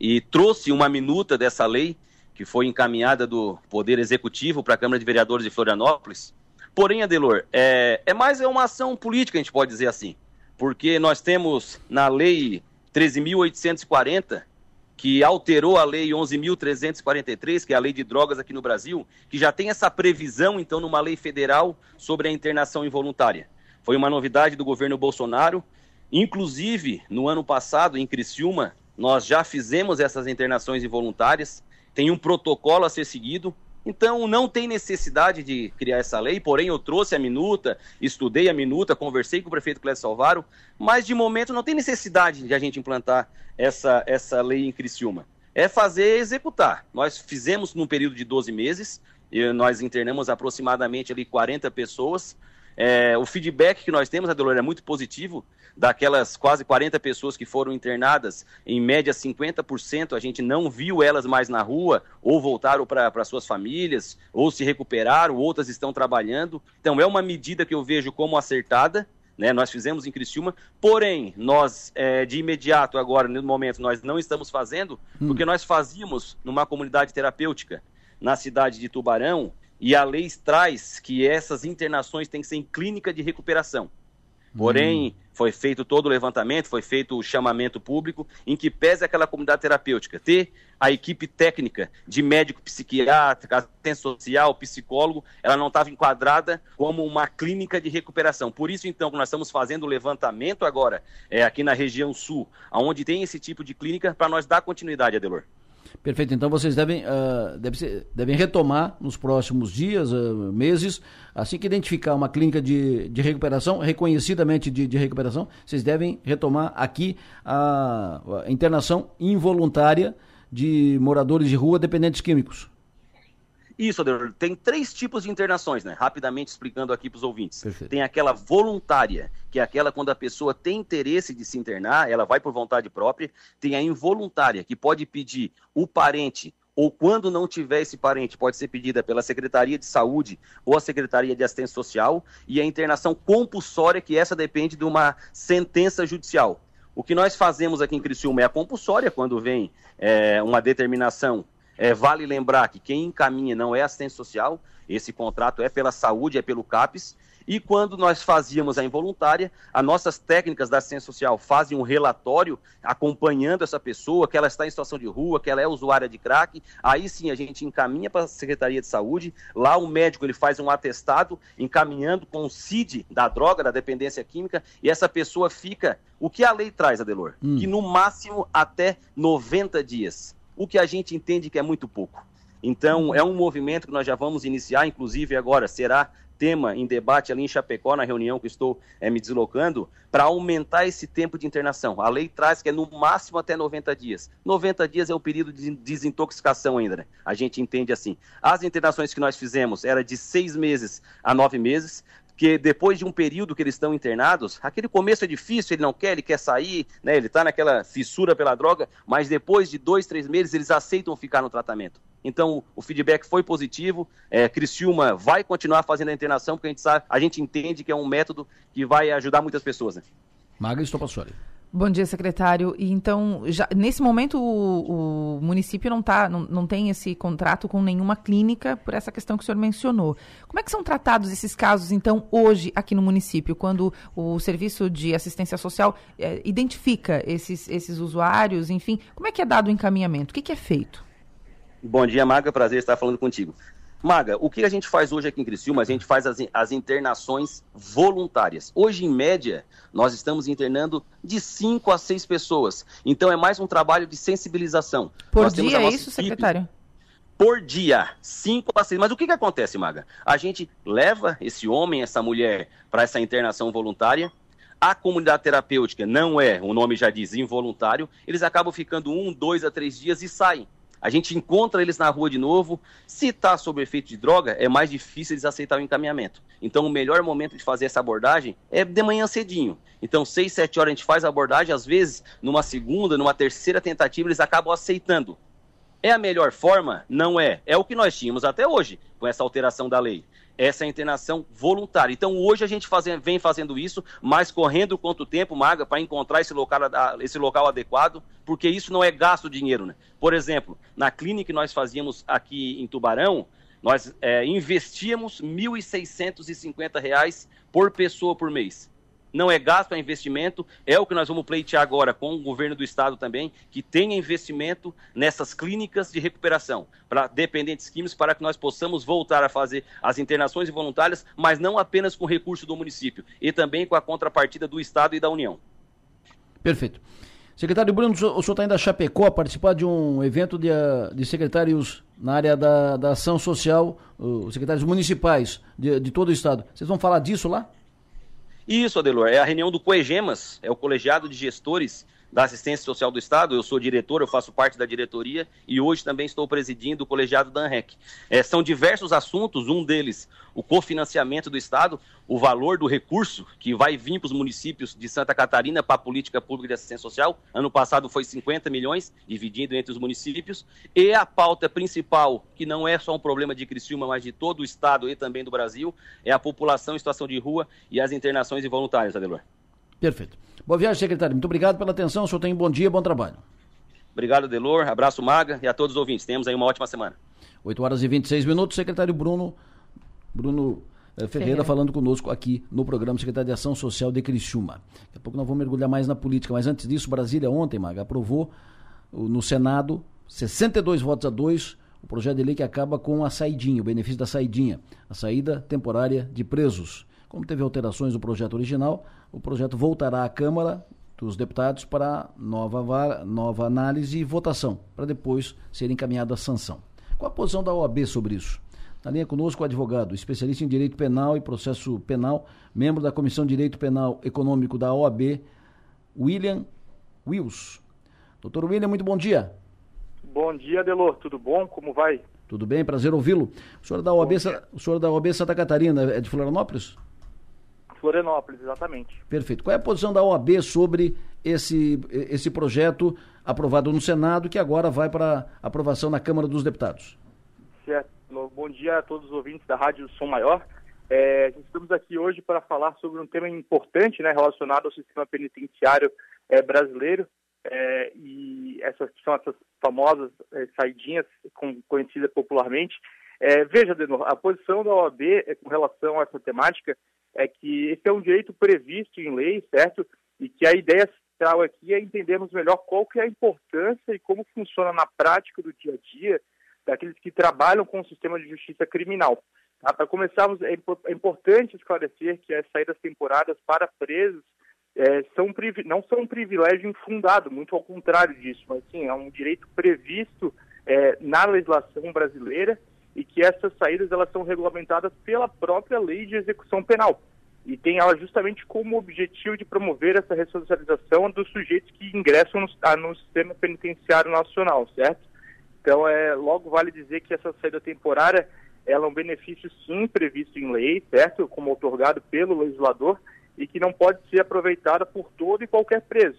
e trouxe uma minuta dessa lei que foi encaminhada do Poder Executivo para a Câmara de Vereadores de Florianópolis. Porém, Adelor, é, é mais uma ação política, a gente pode dizer assim porque nós temos na lei 13.840, que alterou a lei 11.343, que é a lei de drogas aqui no Brasil, que já tem essa previsão, então, numa lei federal sobre a internação involuntária. Foi uma novidade do governo Bolsonaro. Inclusive, no ano passado, em Criciúma, nós já fizemos essas internações involuntárias. Tem um protocolo a ser seguido. Então, não tem necessidade de criar essa lei, porém eu trouxe a minuta, estudei a minuta, conversei com o prefeito Clécio Salvaro, mas de momento não tem necessidade de a gente implantar essa, essa lei em Criciúma. É fazer executar. Nós fizemos num período de 12 meses, nós internamos aproximadamente ali 40 pessoas. É, o feedback que nós temos, Adelor, é muito positivo daquelas quase 40 pessoas que foram internadas, em média 50% a gente não viu elas mais na rua, ou voltaram para suas famílias, ou se recuperaram, outras estão trabalhando. Então é uma medida que eu vejo como acertada. Né, nós fizemos em Criciúma, porém, nós é, de imediato agora, no momento, nós não estamos fazendo, hum. porque nós fazíamos numa comunidade terapêutica na cidade de Tubarão, e a lei traz que essas internações têm que ser em clínica de recuperação. Porém, hum. foi feito todo o levantamento, foi feito o chamamento público, em que pese aquela comunidade terapêutica ter a equipe técnica de médico psiquiatra, assistente social, psicólogo, ela não estava enquadrada como uma clínica de recuperação. Por isso, então, nós estamos fazendo o levantamento agora, é, aqui na região sul, onde tem esse tipo de clínica, para nós dar continuidade, Adelor. Perfeito. Então vocês devem, uh, devem, ser, devem retomar nos próximos dias, uh, meses, assim que identificar uma clínica de, de recuperação, reconhecidamente de, de recuperação, vocês devem retomar aqui a, a internação involuntária de moradores de rua dependentes químicos. Isso, Adelor. Tem três tipos de internações, né? Rapidamente explicando aqui para os ouvintes. Perfeito. Tem aquela voluntária, que é aquela quando a pessoa tem interesse de se internar, ela vai por vontade própria. Tem a involuntária, que pode pedir o parente ou quando não tiver esse parente, pode ser pedida pela Secretaria de Saúde ou a Secretaria de Assistência Social, e a internação compulsória, que essa depende de uma sentença judicial. O que nós fazemos aqui em Criciúma é a compulsória, quando vem é, uma determinação é, vale lembrar que quem encaminha não é assistência social, esse contrato é pela saúde, é pelo CAPES. E quando nós fazíamos a involuntária, as nossas técnicas da assistência social fazem um relatório acompanhando essa pessoa, que ela está em situação de rua, que ela é usuária de crack. Aí sim a gente encaminha para a Secretaria de Saúde. Lá o médico ele faz um atestado encaminhando com o CID da droga, da dependência química, e essa pessoa fica. O que a lei traz, Adelor? Hum. Que no máximo até 90 dias o que a gente entende que é muito pouco. Então, é um movimento que nós já vamos iniciar, inclusive agora será tema em debate ali em Chapecó, na reunião que estou é, me deslocando, para aumentar esse tempo de internação. A lei traz que é no máximo até 90 dias. 90 dias é o período de desintoxicação ainda, né? A gente entende assim. As internações que nós fizemos era de seis meses a nove meses que depois de um período que eles estão internados, aquele começo é difícil, ele não quer, ele quer sair, né? Ele está naquela fissura pela droga, mas depois de dois, três meses eles aceitam ficar no tratamento. Então o feedback foi positivo. É, Criciúma vai continuar fazendo a internação porque a gente sabe, a gente entende que é um método que vai ajudar muitas pessoas. Né? Maga Estopassoli. Bom dia, secretário. E então, já, nesse momento, o, o município não, tá, não, não tem esse contrato com nenhuma clínica por essa questão que o senhor mencionou. Como é que são tratados esses casos, então, hoje aqui no município, quando o Serviço de Assistência Social é, identifica esses, esses usuários, enfim, como é que é dado o encaminhamento? O que, que é feito? Bom dia, Maga. Prazer estar falando contigo. Maga, o que a gente faz hoje aqui em Criciúma? A gente faz as, as internações voluntárias. Hoje, em média, nós estamos internando de 5 a 6 pessoas. Então, é mais um trabalho de sensibilização. Por nós dia é isso, secretário? Por dia, 5 a 6. Mas o que, que acontece, Maga? A gente leva esse homem, essa mulher, para essa internação voluntária. A comunidade terapêutica não é, o nome já diz, involuntário. Eles acabam ficando um, dois a três dias e saem. A gente encontra eles na rua de novo. Se está sob efeito de droga, é mais difícil eles aceitar o encaminhamento. Então, o melhor momento de fazer essa abordagem é de manhã cedinho. Então, seis, sete horas a gente faz a abordagem. Às vezes, numa segunda, numa terceira tentativa, eles acabam aceitando. É a melhor forma? Não é. É o que nós tínhamos até hoje, com essa alteração da lei essa internação voluntária. Então, hoje a gente vem fazendo isso, mas correndo quanto tempo, Maga, para encontrar esse local, esse local adequado, porque isso não é gasto dinheiro, né? Por exemplo, na clínica que nós fazíamos aqui em Tubarão, nós é, investíamos R$ 1.650 por pessoa por mês não é gasto, é investimento. É o que nós vamos pleitear agora com o governo do estado também, que tenha investimento nessas clínicas de recuperação para dependentes químicos, para que nós possamos voltar a fazer as internações voluntárias, mas não apenas com recurso do município, e também com a contrapartida do estado e da União. Perfeito. Secretário Bruno, o senhor está indo a Chapecó a participar de um evento de, de secretários na área da, da ação social, os secretários municipais de, de todo o estado. Vocês vão falar disso lá? Isso, Adelor, é a reunião do COEGEMAS, é o colegiado de gestores da Assistência Social do Estado. Eu sou diretor, eu faço parte da diretoria e hoje também estou presidindo o colegiado da ANREC. É, são diversos assuntos, um deles o cofinanciamento do Estado, o valor do recurso que vai vir para os municípios de Santa Catarina para a política pública de assistência social. Ano passado foi 50 milhões, dividido entre os municípios. E a pauta principal, que não é só um problema de Criciúma, mas de todo o Estado e também do Brasil, é a população em situação de rua e as internações involuntárias, Adelor. Perfeito. Boa viagem, secretário. Muito obrigado pela atenção. O senhor tem um bom dia, bom trabalho. Obrigado, Delor. Abraço, Maga, e a todos os ouvintes. Temos aí uma ótima semana. 8 horas e 26 minutos. Secretário Bruno Bruno Ferreira, Ferreira, falando conosco aqui no programa Secretaria de Ação Social de Criciúma. Daqui a pouco nós vamos mergulhar mais na política, mas antes disso, Brasília ontem, Maga, aprovou no Senado 62 votos a 2 o projeto de lei que acaba com a saidinha, o benefício da saidinha, a saída temporária de presos. Como teve alterações no projeto original, o projeto voltará à Câmara dos Deputados para nova, nova análise e votação, para depois ser encaminhada a sanção. Qual a posição da OAB sobre isso? Na linha conosco o advogado, especialista em direito penal e processo penal, membro da Comissão de Direito Penal Econômico da OAB, William Wills. Doutor William, muito bom dia. Bom dia, Delor. Tudo bom? Como vai? Tudo bem, prazer ouvi-lo. O senhor da OAB, o senhor é da OAB Santa Catarina, é de Florianópolis? Florianópolis, exatamente. Perfeito. Qual é a posição da OAB sobre esse, esse projeto aprovado no Senado, que agora vai para aprovação na Câmara dos Deputados? Certo. Bom dia a todos os ouvintes da Rádio Som Maior. É, estamos aqui hoje para falar sobre um tema importante né, relacionado ao sistema penitenciário é, brasileiro. É, e essas são essas famosas é, saidinhas com, conhecidas popularmente. É, veja, Denor, a posição da OAB é, com relação a essa temática é que esse é um direito previsto em lei, certo? E que a ideia central aqui é entendermos melhor qual que é a importância e como funciona na prática do dia a dia daqueles que trabalham com o sistema de justiça criminal. Tá? Para começarmos, é, é importante esclarecer que as saídas temporárias para presos é, são, não são um privilégio infundado, muito ao contrário disso, mas sim, é um direito previsto é, na legislação brasileira e que essas saídas elas são regulamentadas pela própria lei de execução penal e tem ela justamente como objetivo de promover essa ressocialização dos sujeitos que ingressam no, ah, no sistema penitenciário nacional, certo? Então, é, logo vale dizer que essa saída temporária ela é um benefício sim previsto em lei, certo? Como otorgado pelo legislador e que não pode ser aproveitada por todo e qualquer preso.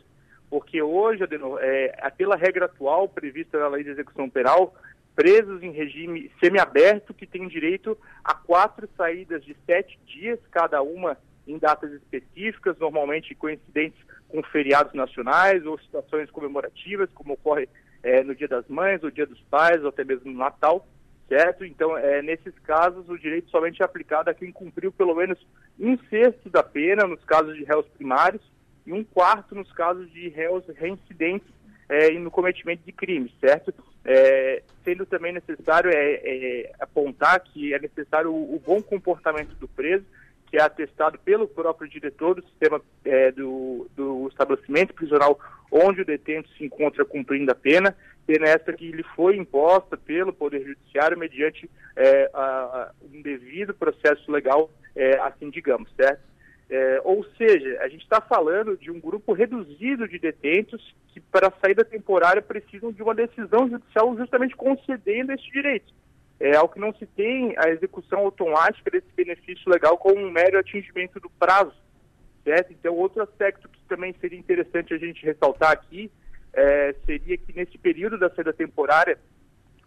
Porque hoje, é, pela regra atual prevista na lei de execução penal, presos em regime semiaberto que têm direito a quatro saídas de sete dias, cada uma em datas específicas, normalmente coincidentes com feriados nacionais ou situações comemorativas, como ocorre é, no Dia das Mães, ou Dia dos Pais, ou até mesmo no Natal, certo? Então, é, nesses casos, o direito somente é aplicado a quem cumpriu pelo menos um sexto da pena, nos casos de réus primários, e um quarto nos casos de réus reincidentes é, no cometimento de crimes, certo? É, sendo também necessário é, é, apontar que é necessário o, o, bom comportamento do preso, que é atestado pelo próprio diretor do sistema é, do, do, estabelecimento prisional onde o detento se encontra cumprindo a pena, pena essa que lhe foi imposta pelo Poder Judiciário mediante é, a, a, um devido processo legal, é, assim digamos, certo? É, ou seja, a gente está falando de um grupo reduzido de detentos que, para saída temporária, precisam de uma decisão judicial justamente concedendo esse direito. É algo que não se tem a execução automática desse benefício legal com um mero atingimento do prazo. Certo? Então, outro aspecto que também seria interessante a gente ressaltar aqui é, seria que nesse período da saída temporária,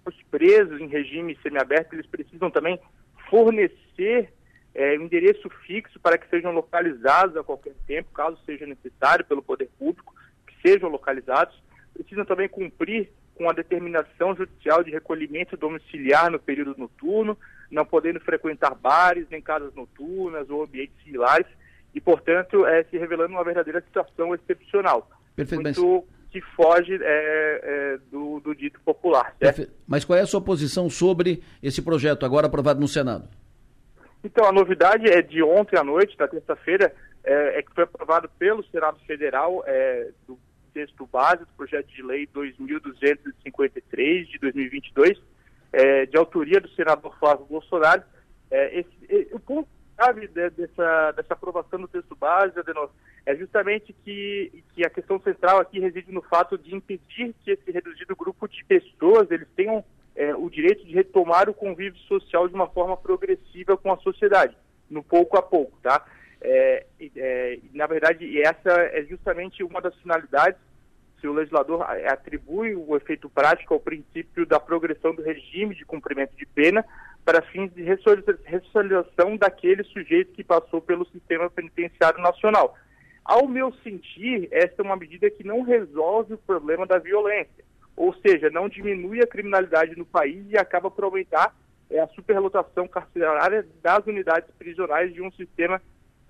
os presos em regime semiaberto, eles precisam também fornecer é, um endereço fixo para que sejam localizados a qualquer tempo, caso seja necessário pelo poder público, que sejam localizados. Precisam também cumprir com a determinação judicial de recolhimento domiciliar no período noturno, não podendo frequentar bares, nem casas noturnas ou ambientes similares, e, portanto, é, se revelando uma verdadeira situação excepcional. Perfeito, muito mas... que foge é, é, do, do, dito popular. Mas qual é a sua posição sobre esse projeto agora aprovado no Senado? Então, a novidade é de ontem à noite, da terça-feira, é, é, que foi aprovado pelo Senado Federal é, do texto base do projeto de lei 2.253 de 2022, é, de autoria do senador Flávio Bolsonaro. É, esse, o ponto chave dessa, dessa aprovação do texto base, Adenor, é justamente que, que a questão central aqui reside no fato de impedir que esse reduzido grupo de pessoas eles tenham é, o direito de retomar o convívio social de uma forma progressiva com a sociedade, no pouco a pouco, tá? É, é, na verdade, essa é justamente uma das finalidades se o legislador atribui o efeito prático ao princípio da progressão do regime de cumprimento de pena para fins de ressocialização daquele sujeito que passou pelo sistema penitenciário nacional. Ao meu sentir, esta é uma medida que não resolve o problema da violência ou seja, não diminui a criminalidade no país e acaba por aumentar é a superlotação carcerária das unidades prisionais de um sistema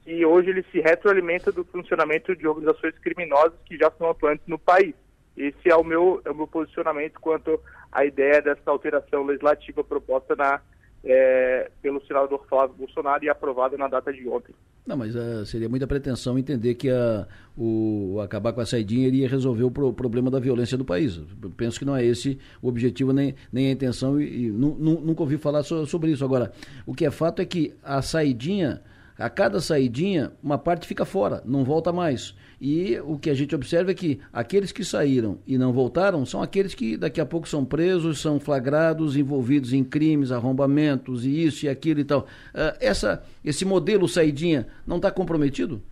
que hoje ele se retroalimenta do funcionamento de organizações criminosas que já são atuantes no país. Esse é o meu, é o meu posicionamento quanto à ideia dessa alteração legislativa proposta na, é, pelo senador Flávio Bolsonaro e aprovada na data de ontem. Não, mas uh, seria muita pretensão entender que a, o acabar com a saidinha iria resolver o pro, problema da violência do país. Penso que não é esse o objetivo nem, nem a intenção e, e nunca ouvi falar so, sobre isso. Agora, o que é fato é que a saidinha a cada saidinha, uma parte fica fora, não volta mais. E o que a gente observa é que aqueles que saíram e não voltaram são aqueles que daqui a pouco são presos, são flagrados, envolvidos em crimes, arrombamentos e isso e aquilo e tal. Uh, essa, esse modelo saidinha não está comprometido?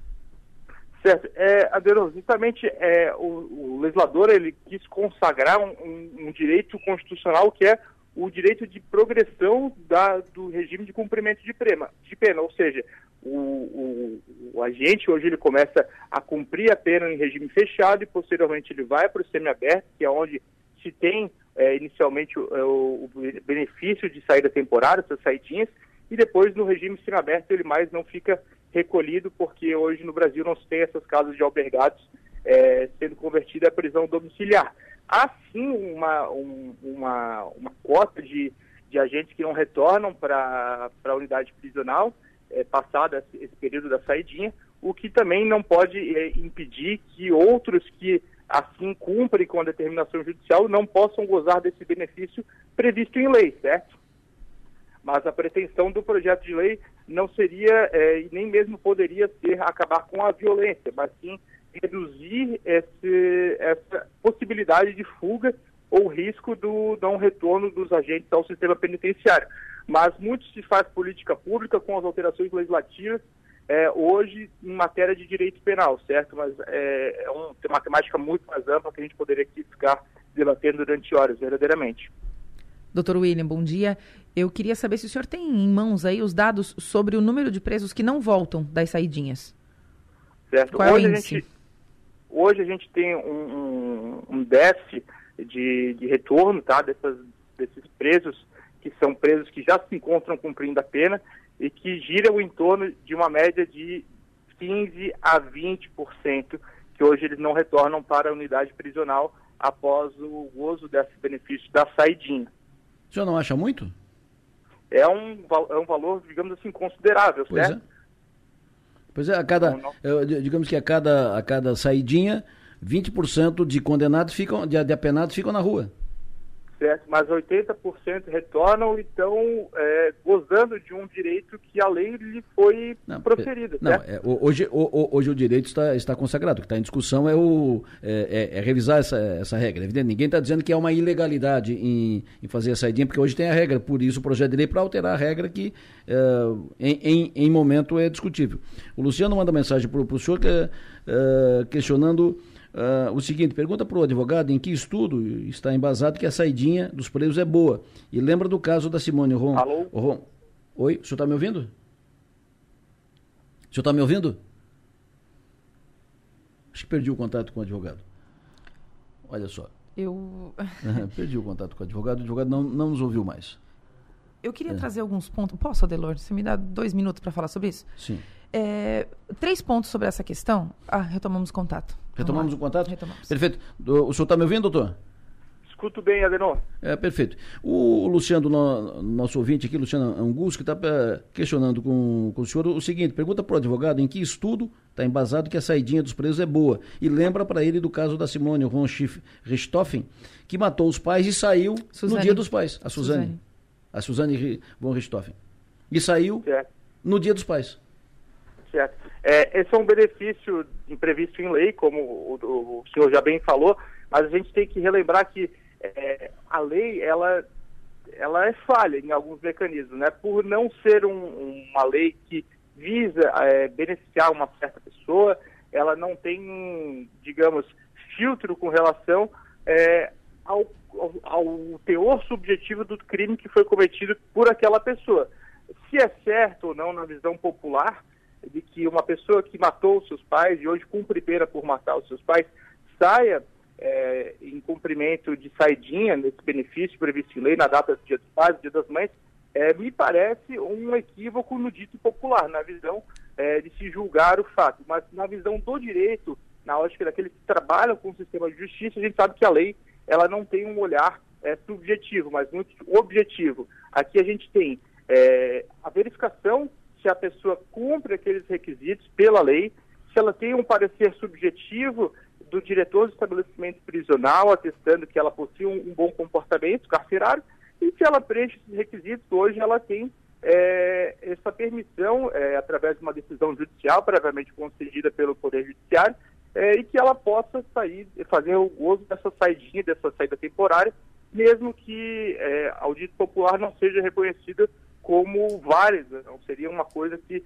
Certo. É, Aderon, justamente é, o, o, legislador ele quis consagrar um, um, um direito constitucional que é o direito de progressão da, do regime de cumprimento de pena, de pena ou seja, o, o, o, agente hoje ele começa a cumprir a pena em regime fechado e posteriormente ele vai para o semiaberto, que é onde se tem é, inicialmente o, é, o, benefício de saída temporária, essas saidinhas, e depois no regime semiaberto ele mais não fica recolhido, porque hoje no Brasil não se tem essas casas de albergados é, sendo convertida à prisão domiciliar. Há sim uma, um, uma, uma cota de, de agentes que não retornam para a unidade prisional, é, passado esse, período da saidinha, o que também não pode é, impedir que outros que assim cumprem com a determinação judicial não possam gozar desse benefício previsto em lei, certo? Mas a pretensão do projeto de lei não seria é, e nem mesmo poderia ser acabar com a violência, mas sim reduzir esse, essa possibilidade de fuga ou risco do não retorno dos agentes ao sistema penitenciário. Mas muito se faz política pública com as alterações legislativas é, hoje em matéria de direito penal, certo? Mas é, é uma matemática muito mais ampla que a gente poderia aqui ficar debatendo durante horas, verdadeiramente. Doutor William, bom dia. Eu queria saber se o senhor tem em mãos aí os dados sobre o número de presos que não voltam das saidinhas. Certo. Qual hoje, é a gente, hoje a gente tem um, um, um déficit de, de retorno tá, dessas, desses presos que são presos que já se encontram cumprindo a pena e que giram em torno de uma média de 15 a 20%, que hoje eles não retornam para a unidade prisional após o gozo desse benefício da saidinha. O senhor não acha muito? É um, é um valor, digamos assim, considerável, pois certo? É. Pois é, a cada, não, não. digamos que a cada, a cada saidinha, 20% de condenados ficam, de, de apenados ficam na rua certo? Mas 80% retornam e estão é, gozando de um direito que a lei lhe foi não, proferida. Não, é, hoje, o, hoje o direito está, está consagrado. O que está em discussão é, o, é, é, é revisar essa, essa regra. Evidente, ninguém está dizendo que é uma ilegalidade em, em fazer a saidinha, porque hoje tem a regra. Por isso o projeto de lei para alterar a regra que é, em, em, em, momento é discutível. O Luciano manda mensagem para o senhor que, é, questionando Uh, o seguinte, pergunta para o advogado em que estudo está embasado que a saidinha dos presos é boa. E lembra do caso da Simone Ron. Alô? Ron. Oi, o senhor está me ouvindo? O senhor está me ouvindo? Acho que perdi o contato com o advogado. Olha só. Eu. perdi o contato com o advogado, o advogado não, não nos ouviu mais. Eu queria é. trazer alguns pontos. Posso, Adelor? Você me dá dois minutos para falar sobre isso? Sim. É, três pontos sobre essa questão. Ah, retomamos contato. Retomamos o contato? Retomamos. Perfeito. O senhor está me ouvindo, doutor? Escuto bem, Adenor. É, perfeito. O Luciano, no, nosso ouvinte aqui, Luciano Angus, que está é, questionando com, com o senhor o seguinte, pergunta para o advogado em que estudo está embasado que a saidinha dos presos é boa. E lembra para ele do caso da Simone von Richthofen, que matou os pais e saiu Suzane. no dia dos pais. A Suzane. Suzane. A Suzane von Richthofen. E saiu certo. no dia dos pais. Certo. É, esse é um benefício imprevisto em lei, como o, o, senhor já bem falou, mas a gente tem que relembrar que é, a lei ela, ela é falha em alguns mecanismos, né? Por não ser um, uma lei que visa é, beneficiar uma certa pessoa, ela não tem, digamos, filtro com relação é, ao, ao, ao teor subjetivo do crime que foi cometido por aquela pessoa. Se é certo ou não na visão popular, de que uma pessoa que matou os seus pais e hoje cumpre pena por matar os seus pais saia é, em cumprimento de saidinha nesse benefício previsto em lei na data do Dia dos Pais, Dia das Mães, é, me parece um equívoco no dito popular, na visão é, de se julgar o fato. Mas na visão do direito, na ótica daqueles que trabalham com o sistema de justiça, a gente sabe que a lei ela não tem um olhar subjetivo, mas muito objetivo. Aqui a gente tem a verificação se a pessoa cumpre aqueles requisitos pela lei, se ela tem um parecer subjetivo do diretor do estabelecimento prisional atestando que ela possui um, um bom comportamento carcerário e se ela preenche esses requisitos, hoje ela tem é, essa permissão, é, através de uma decisão judicial, previamente concedida pelo Poder Judiciário, é, e que ela possa sair, fazer o uso dessa saidinha, dessa saída temporária, mesmo que é, ao dito popular não seja reconhecida como válida, não seria uma coisa que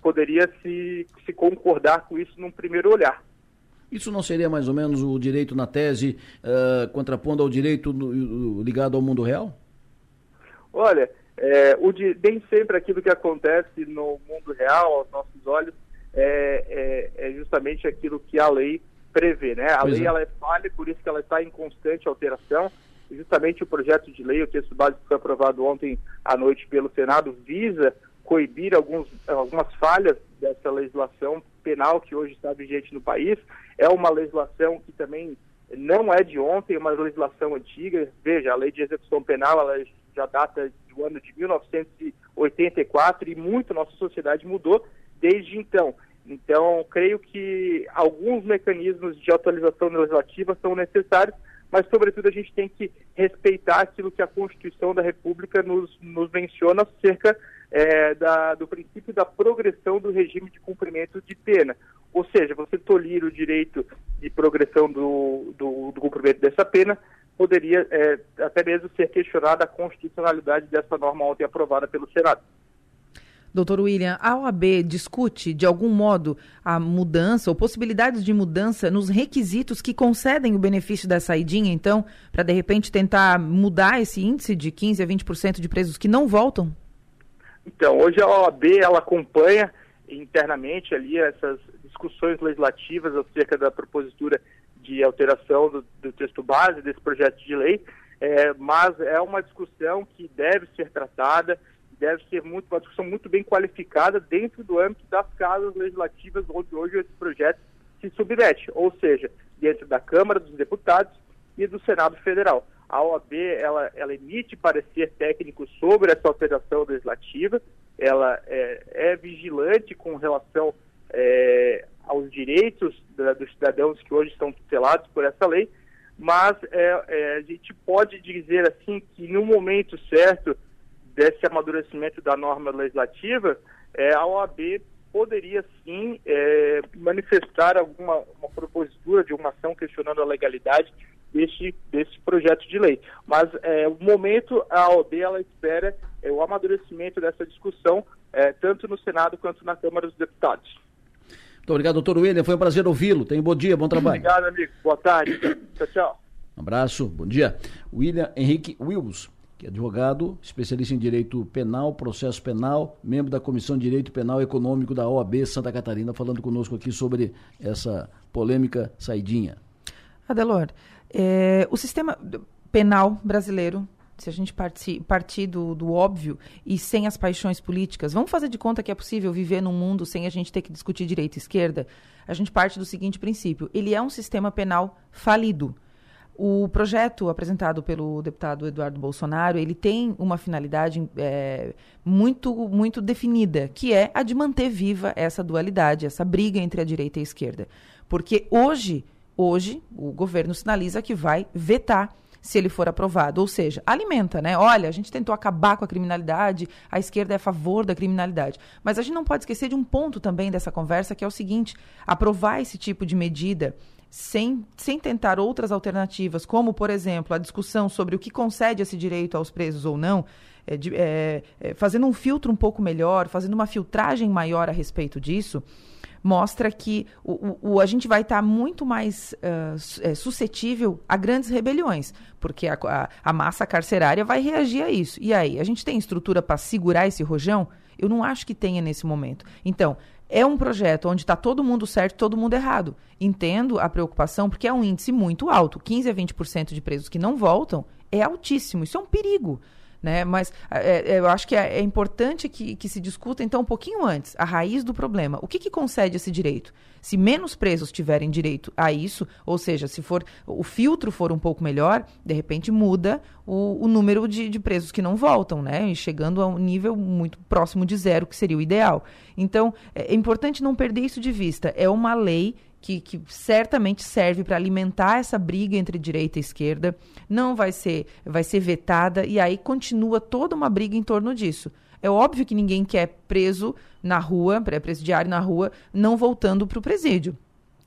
poderia se, se concordar com isso num primeiro olhar. Isso não seria mais ou menos o direito na tese uh, contrapondo ao direito no, ligado ao mundo real? Olha, é, o de, bem sempre aquilo que acontece no mundo real, aos nossos olhos, é, é, é justamente aquilo que a lei prevê. Né? A pois lei é. ela é falha, por isso que ela está em constante alteração. Justamente o projeto de lei, o texto básico que foi aprovado ontem à noite pelo Senado, visa coibir alguns, algumas falhas dessa legislação penal que hoje está vigente no país. É uma legislação que também não é de ontem, é uma legislação antiga. Veja, a lei de execução penal ela já data do ano de 1984 e muito nossa sociedade mudou desde então. Então, creio que alguns mecanismos de atualização legislativa são necessários, mas, sobretudo, a gente tem que respeitar aquilo que a Constituição da República nos, nos menciona acerca é, da, do princípio da progressão do regime de cumprimento de pena. Ou seja, você tolir o direito de progressão do, do, do cumprimento dessa pena, poderia é, até mesmo ser questionada a constitucionalidade dessa norma ontem aprovada pelo Senado. Doutor William, a OAB discute, de algum modo, a mudança ou possibilidades de mudança nos requisitos que concedem o benefício da saidinha, então, para de repente tentar mudar esse índice de 15% a 20% de presos que não voltam? Então, hoje a OAB ela acompanha internamente ali essas discussões legislativas acerca da propositura de alteração do, do texto base desse projeto de lei, é, mas é uma discussão que deve ser tratada, deve ser muito, uma discussão muito bem qualificada dentro do âmbito das casas legislativas onde hoje esse projeto se submete, ou seja, dentro da Câmara dos Deputados e do Senado Federal. A OAB ela, ela emite parecer técnico sobre essa alteração legislativa, ela é, é vigilante com relação é, aos direitos da, dos cidadãos que hoje estão tutelados por essa lei, mas é, é, a gente pode dizer assim que no momento certo desse amadurecimento da norma legislativa, é, a OAB poderia sim é, manifestar alguma uma propositura de uma ação questionando a legalidade desse, desse projeto de lei. Mas, é, o momento, a OAB ela espera é, o amadurecimento dessa discussão, é, tanto no Senado quanto na Câmara dos Deputados. Muito obrigado, doutor William. Foi um prazer ouvi-lo. Tenha um bom dia, bom trabalho. Obrigado, amigo. Boa tarde. tchau, tchau. Um abraço, bom dia. William Henrique Wills, que é advogado, especialista em direito penal, processo penal, membro da Comissão de Direito Penal Econômico da OAB Santa Catarina, falando conosco aqui sobre essa polêmica saidinha. Adelor, é, o sistema penal brasileiro se a gente partir, partir do, do, óbvio e sem as paixões políticas, vamos fazer de conta que é possível viver num mundo sem a gente ter que discutir direita e esquerda? A gente parte do seguinte princípio: ele é um sistema penal falido. O projeto apresentado pelo deputado Eduardo Bolsonaro, ele tem uma finalidade é, muito, muito definida, que é a de manter viva essa dualidade, essa briga entre a direita e a esquerda. Porque hoje, hoje, o governo sinaliza que vai vetar se ele for aprovado. Ou seja, alimenta, né? Olha, a gente tentou acabar com a criminalidade, a esquerda é a favor da criminalidade. Mas a gente não pode esquecer de um ponto também dessa conversa, que é o seguinte: aprovar esse tipo de medida sem, sem tentar outras alternativas, como, por exemplo, a discussão sobre o que concede esse direito aos presos ou não, é, de, é, é, fazendo um filtro um pouco melhor, fazendo uma filtragem maior a respeito disso, mostra que o, o, a gente vai estar tá muito mais uh, suscetível a grandes rebeliões, porque a, a, a, massa carcerária vai reagir a isso. E aí, a gente tem estrutura para segurar esse rojão? Eu não acho que tenha nesse momento. Então, é um projeto onde está todo mundo certo todo mundo errado. Entendo a preocupação, porque é um índice muito alto. 15 a 20% de presos que não voltam é altíssimo. Isso é um perigo. Né? Mas é, é, eu acho que é, é, importante que, que se discuta, então, um pouquinho antes, a raiz do problema. O que, que concede esse direito? Se menos presos tiverem direito a isso, ou seja, se for o filtro for um pouco melhor, de repente muda o, o número de, de, presos que não voltam, né? E chegando a um nível muito próximo de zero, que seria o ideal. Então, é, é importante não perder isso de vista. É uma lei que, que, certamente serve para alimentar essa briga entre direita e esquerda, não vai ser, vai ser vetada e aí continua toda uma briga em torno disso. É óbvio que ninguém quer preso na rua, pré-presidiário na rua, não voltando para o presídio.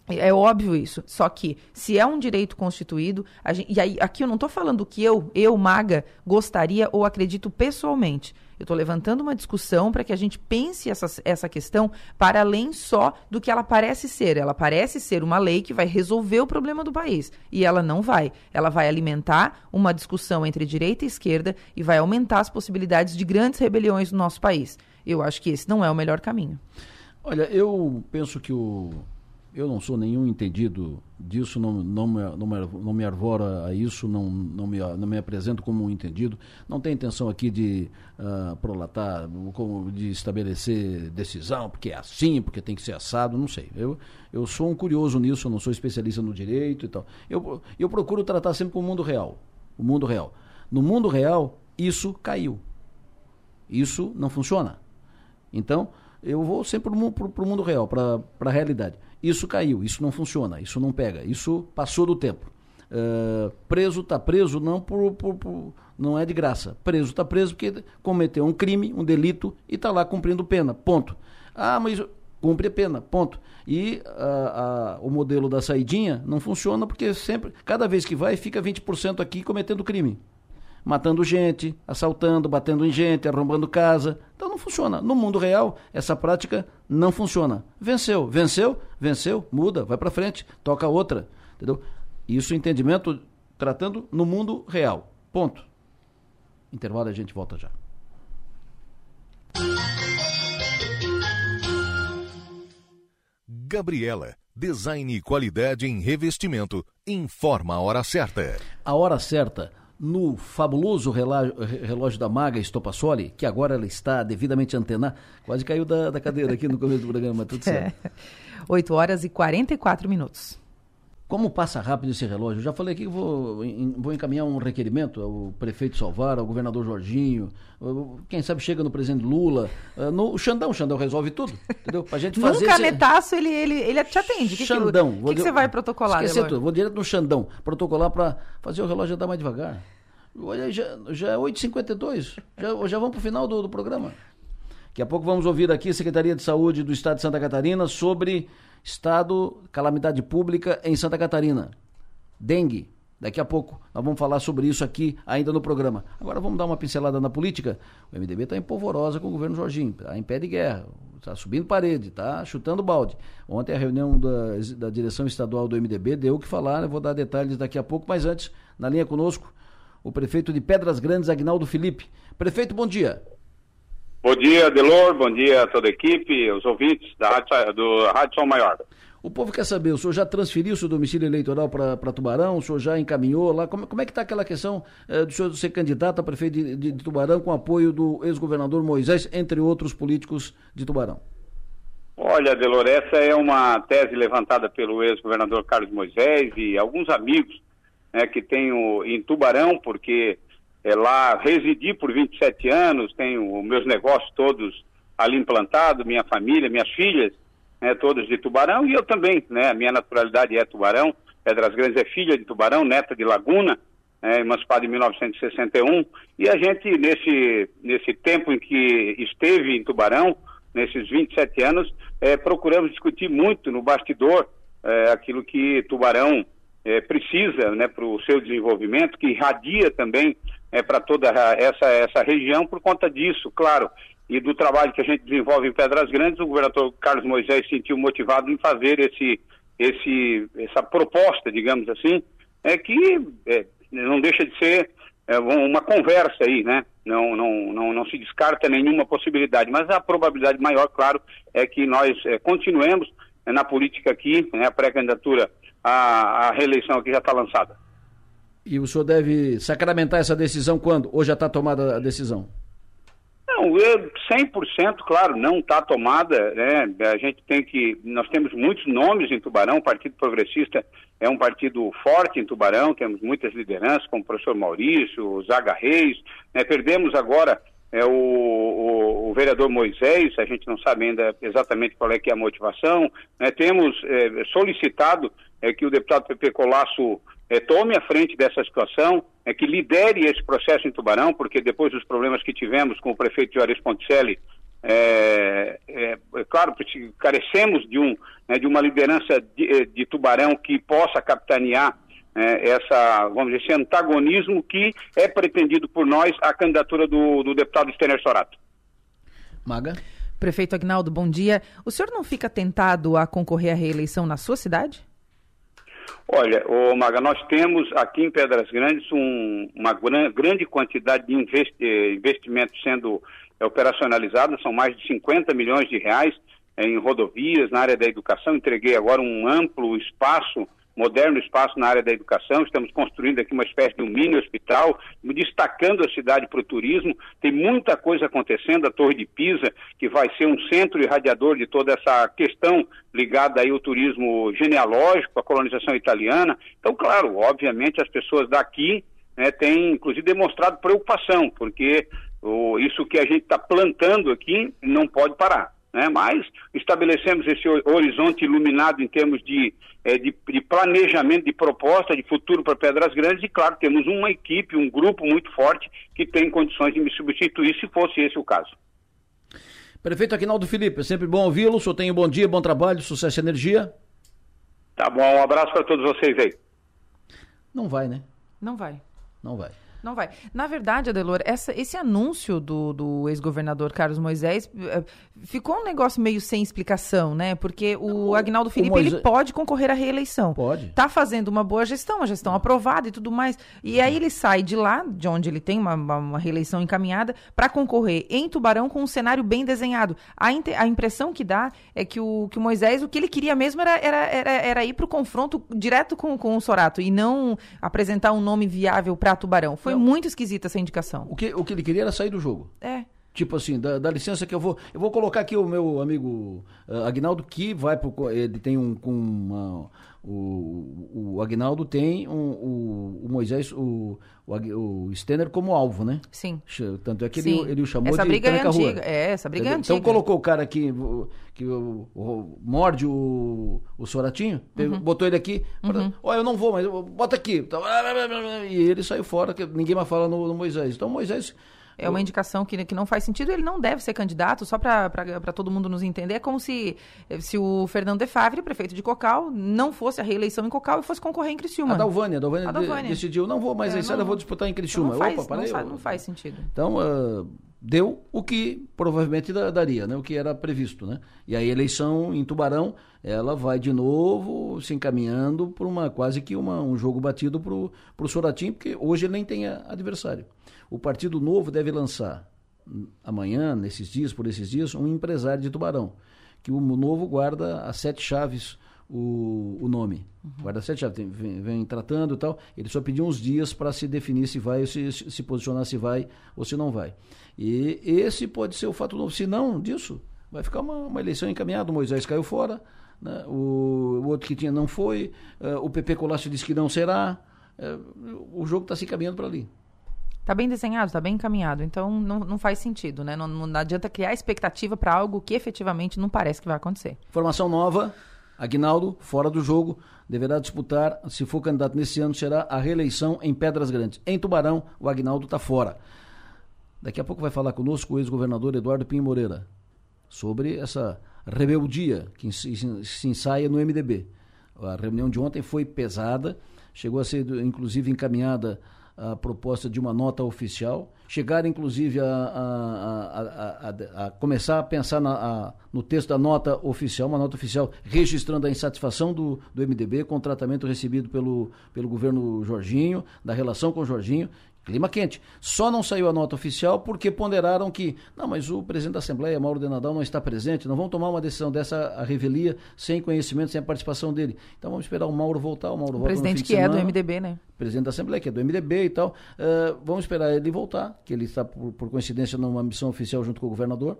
É óbvio isso. Só que, se é um direito constituído, gente, e aí, aqui eu não estou falando que eu, eu, Maga, gostaria ou acredito pessoalmente. Eu estou levantando uma discussão para que a gente pense essa, essa questão para além só do que ela parece ser. Ela parece ser uma lei que vai resolver o problema do país. E ela não vai. Ela vai alimentar uma discussão entre direita e esquerda e vai aumentar as possibilidades de grandes rebeliões no nosso país. Eu acho que esse não é o melhor caminho. Olha, eu penso que o, eu não sou nenhum entendido disso, não, não, me, não, me, não me arvora a isso, não, não, me, não me apresento como um entendido. Não tenho intenção aqui de uh, prolatar, como, de estabelecer decisão, porque é assim, porque tem que ser assado, não sei. Eu, eu sou um curioso nisso, não sou especialista no direito e tal. Eu, eu procuro tratar sempre com o mundo real. O mundo real. No mundo real, isso caiu. Isso não funciona. Então, eu vou sempre para o mundo real, para a realidade. Isso caiu, isso não funciona, isso não pega, isso passou do tempo. Uh, preso está preso não por, por, por, não é de graça. Preso está preso porque cometeu um crime, um delito e está lá cumprindo pena. Ponto. Ah, mas cumpre a pena. Ponto. E o modelo da saidinha não funciona porque sempre, cada vez que vai, fica 20% aqui cometendo crime matando gente, assaltando, batendo em gente, arrombando casa. Então não funciona. No mundo real, essa prática não funciona. Venceu, venceu, venceu, muda, vai para frente, toca outra. Entendeu? Isso entendimento tratando no mundo real. Ponto. Intervalo a gente volta já. Gabriela, design e qualidade em revestimento, informa a hora certa. A hora certa no fabuloso relógio da Maga Estopassoli, que agora ela está devidamente antenada. Quase caiu da, da cadeira aqui no começo do programa, tudo certo. É. 8 horas e 44 minutos. Como passa rápido esse relógio? Eu já falei aqui que vou, vou encaminhar um requerimento ao prefeito Salvar, ao governador Jorginho, quem sabe chega no presidente Lula, ah, no Xandão, o Xandão resolve tudo, entendeu? Pra gente fazer... Num canetaço esse... ele, ele, ele te atende. Que Xandão. O que, que, você vai protocolar, Esqueci tudo, vou direto no Xandão, protocolar para fazer o relógio andar mais devagar. Olha, já, já é 8h52, já, já vamos para o final do, do programa. Daqui a pouco vamos ouvir aqui a Secretaria de Saúde do Estado de Santa Catarina sobre estado calamidade pública em Santa Catarina. Dengue. Daqui a pouco nós vamos falar sobre isso aqui ainda no programa. Agora vamos dar uma pincelada na política. O MDB está em polvorosa com o governo Jorginho, está em pé de guerra, está subindo parede, está chutando balde. Ontem a reunião da, da direção estadual do MDB deu o que falar, eu vou dar detalhes daqui a pouco, mas antes, na linha conosco, o prefeito de Pedras Grandes, Agnaldo Felipe. Prefeito, bom dia. Bom dia, Delor, bom dia a toda a equipe, os ouvintes da Rádio, do Rádio São Maior. O povo quer saber, o senhor já transferiu seu domicílio eleitoral para Tubarão? O senhor já encaminhou lá? Como, como é que está aquela questão eh, do senhor ser candidato a prefeito de, de, de Tubarão com apoio do ex-governador Moisés, entre outros políticos de Tubarão? Olha, Delor, essa é uma tese levantada pelo ex-governador Carlos Moisés e alguns amigos né, que tenho em Tubarão, porque é, lá residi por 27 anos, tenho meus negócios todos ali implantados, minha família, minhas filhas, né, todas de Tubarão, e eu também, né, a minha naturalidade é Tubarão, Pedras Grandes é filha de Tubarão, neta de Laguna, é, emancipada em 1961, e a gente, nesse, nesse tempo em que esteve em Tubarão, nesses 27 anos, é, procuramos discutir muito no bastidor é, aquilo que Tubarão é, precisa né, para o seu desenvolvimento, que irradia também é, para toda essa, essa região por conta disso, claro, e do trabalho que a gente desenvolve em Pedras Grandes, o governador Carlos Moisés se sentiu motivado em fazer esse, esse, essa proposta, digamos assim, é que é, não deixa de ser é, uma conversa aí, né? Não, não, não, não se descarta nenhuma possibilidade, mas a probabilidade maior, claro, é que nós é, continuemos é, na política aqui, né, a pré-candidatura à, à reeleição aqui já está lançada. E o senhor deve sacramentar essa decisão quando? Ou já está tomada a decisão? Não, eu, 100%, claro, não está tomada, né? A gente tem que, nós temos muitos nomes em Tubarão, o Partido Progressista é um partido forte em Tubarão, temos muitas lideranças, como o professor Maurício, o Zaga Reis, né? perdemos agora é, o, o, o, vereador Moisés, a gente não sabe ainda exatamente qual é que é a motivação, né? temos é, solicitado é, que o deputado Pepe Colasso é, tome a frente dessa situação, é, que lidere esse processo em Tubarão, porque depois dos problemas que tivemos com o prefeito Juarez Ponticelli, é, é, é claro, carecemos de, um, né, de uma liderança de, de, Tubarão que possa capitanear é, essa, vamos dizer, esse antagonismo que é pretendido por nós a candidatura do, do deputado Stener Sorato. Maga. Prefeito Agnaldo, bom dia. O senhor não fica tentado a concorrer à reeleição na sua cidade? Olha, ô Maga, nós temos aqui em Pedras Grandes um, uma grande quantidade de investi eh, investimentos sendo eh, operacionalizados, são mais de 50 milhões de reais eh, em rodovias, na área da educação. Entreguei agora um amplo espaço moderno espaço na área da educação, estamos construindo aqui uma espécie de um mini hospital, destacando a cidade para o turismo, tem muita coisa acontecendo, a Torre de Pisa, que vai ser um centro irradiador de toda essa questão ligada aí ao turismo genealógico, à colonização italiana. Então, claro, obviamente as pessoas daqui né, têm, inclusive, demonstrado preocupação, porque isso que a gente está plantando aqui não pode parar né? mas estabelecemos esse horizonte iluminado em termos de, é, de, de, planejamento, de proposta de futuro para Pedras Grandes, e claro, temos uma equipe, um grupo muito forte que tem condições de me substituir, se fosse esse o caso. Prefeito Aquinaldo Felipe, é sempre bom ouvi-lo, só tenho bom dia, bom trabalho, sucesso e energia. Tá bom, um abraço para todos vocês aí. Não vai, né? Não vai. Não vai. Não vai. Na verdade, Adelor, essa, esse anúncio do, do ex-governador Carlos Moisés eh, ficou um negócio meio sem explicação, né? Porque o, o Agnaldo Felipe Moisés... ele pode concorrer à reeleição. Pode. Tá fazendo uma boa gestão, uma gestão aprovada e tudo mais. E aí ele sai de lá, de onde ele tem uma, uma, uma reeleição encaminhada, para concorrer em Tubarão com um cenário bem desenhado. A, a impressão que dá é que o, que o Moisés, o que ele queria mesmo era, era, era, era ir para o confronto direto com, com o Sorato e não apresentar um nome viável para Tubarão. Foi foi não. muito esquisita essa indicação. O que, o que ele queria era sair do jogo. É. Tipo assim, dá, dá, licença que eu vou. Eu vou colocar aqui o meu amigo uh, Agnaldo, que vai pro. Ele tem um. Com uma, o, o Agnaldo tem um, o, o Moisés, o, o, o Stener como alvo, né? Sim. Tanto é que ele, ele o chamou essa de briga é antiga. É, essa briga é então, antiga. Então colocou o cara aqui que o, o, morde o, o Soratinho, uhum. botou ele aqui, uhum. olha, eu não vou, mas bota aqui. E ele saiu fora, que ninguém mais fala no, no Moisés. Então Moisés é uma indicação que, que não faz sentido, ele não deve ser candidato, só para todo mundo nos entender. É como se, se o Fernando De Favre, prefeito de Cocal, não fosse a reeleição em Cocal e fosse concorrer em Criciúma. A Dalvânia, a Dalvânia, a Dalvânia. decidiu, não vou mais é, aí, eu vou disputar em Criciúma. Então não, faz, Opa, não, não, faz sentido. Então, uh, deu o que provavelmente daria, né? o que era previsto. Né? E a eleição em Tubarão, ela vai de novo se encaminhando para uma quase que uma, um jogo batido para o Soratim, porque hoje ele nem tem adversário. O Partido Novo deve lançar amanhã, nesses dias, por esses dias, um empresário de Tubarão, que o Novo guarda as sete chaves o, o nome. Uhum. Guarda sete chaves, vem, vem, tratando e tal. Ele só pediu uns dias para se definir se vai, se, se posicionar se vai ou se não vai. E esse pode ser o fato novo. Se não disso, vai ficar uma, uma eleição encaminhada. O Moisés caiu fora, né? o, o, outro que tinha não foi, uh, o PP Colácio disse que não será. Uh, o jogo está se encaminhando para ali. Tá bem desenhado, tá bem encaminhado. Então não, não faz sentido, né? Não, não adianta criar expectativa para algo que efetivamente não parece que vai acontecer. Formação nova. Aguinaldo, fora do jogo, deverá disputar, se for candidato nesse ano, será a reeleição em Pedras Grandes. Em Tubarão, o Aguinaldo está fora. Daqui a pouco vai falar conosco o ex-governador Eduardo Pinho Moreira sobre essa rebeldia que se ensaia no MDB. A reunião de ontem foi pesada, chegou a ser inclusive encaminhada a proposta de uma nota oficial, chegaram inclusive a, a, a, a começar a pensar na, no texto da nota oficial, uma nota oficial registrando a insatisfação do, do MDB com o tratamento recebido pelo, pelo governo Jorginho, da relação com o Jorginho, Clima quente. Só não saiu a nota oficial porque ponderaram que, não, mas o presidente da Assembleia, Mauro de Nadal, não está presente, não vamos tomar uma decisão dessa a revelia sem conhecimento, sem a participação dele. Então vamos esperar o Mauro voltar, o Mauro o presidente que é do MDB, né? Presidente da Assembleia, que é do MDB e tal. Uh, vamos esperar ele voltar, que ele está, por, por coincidência, numa missão oficial junto com o governador.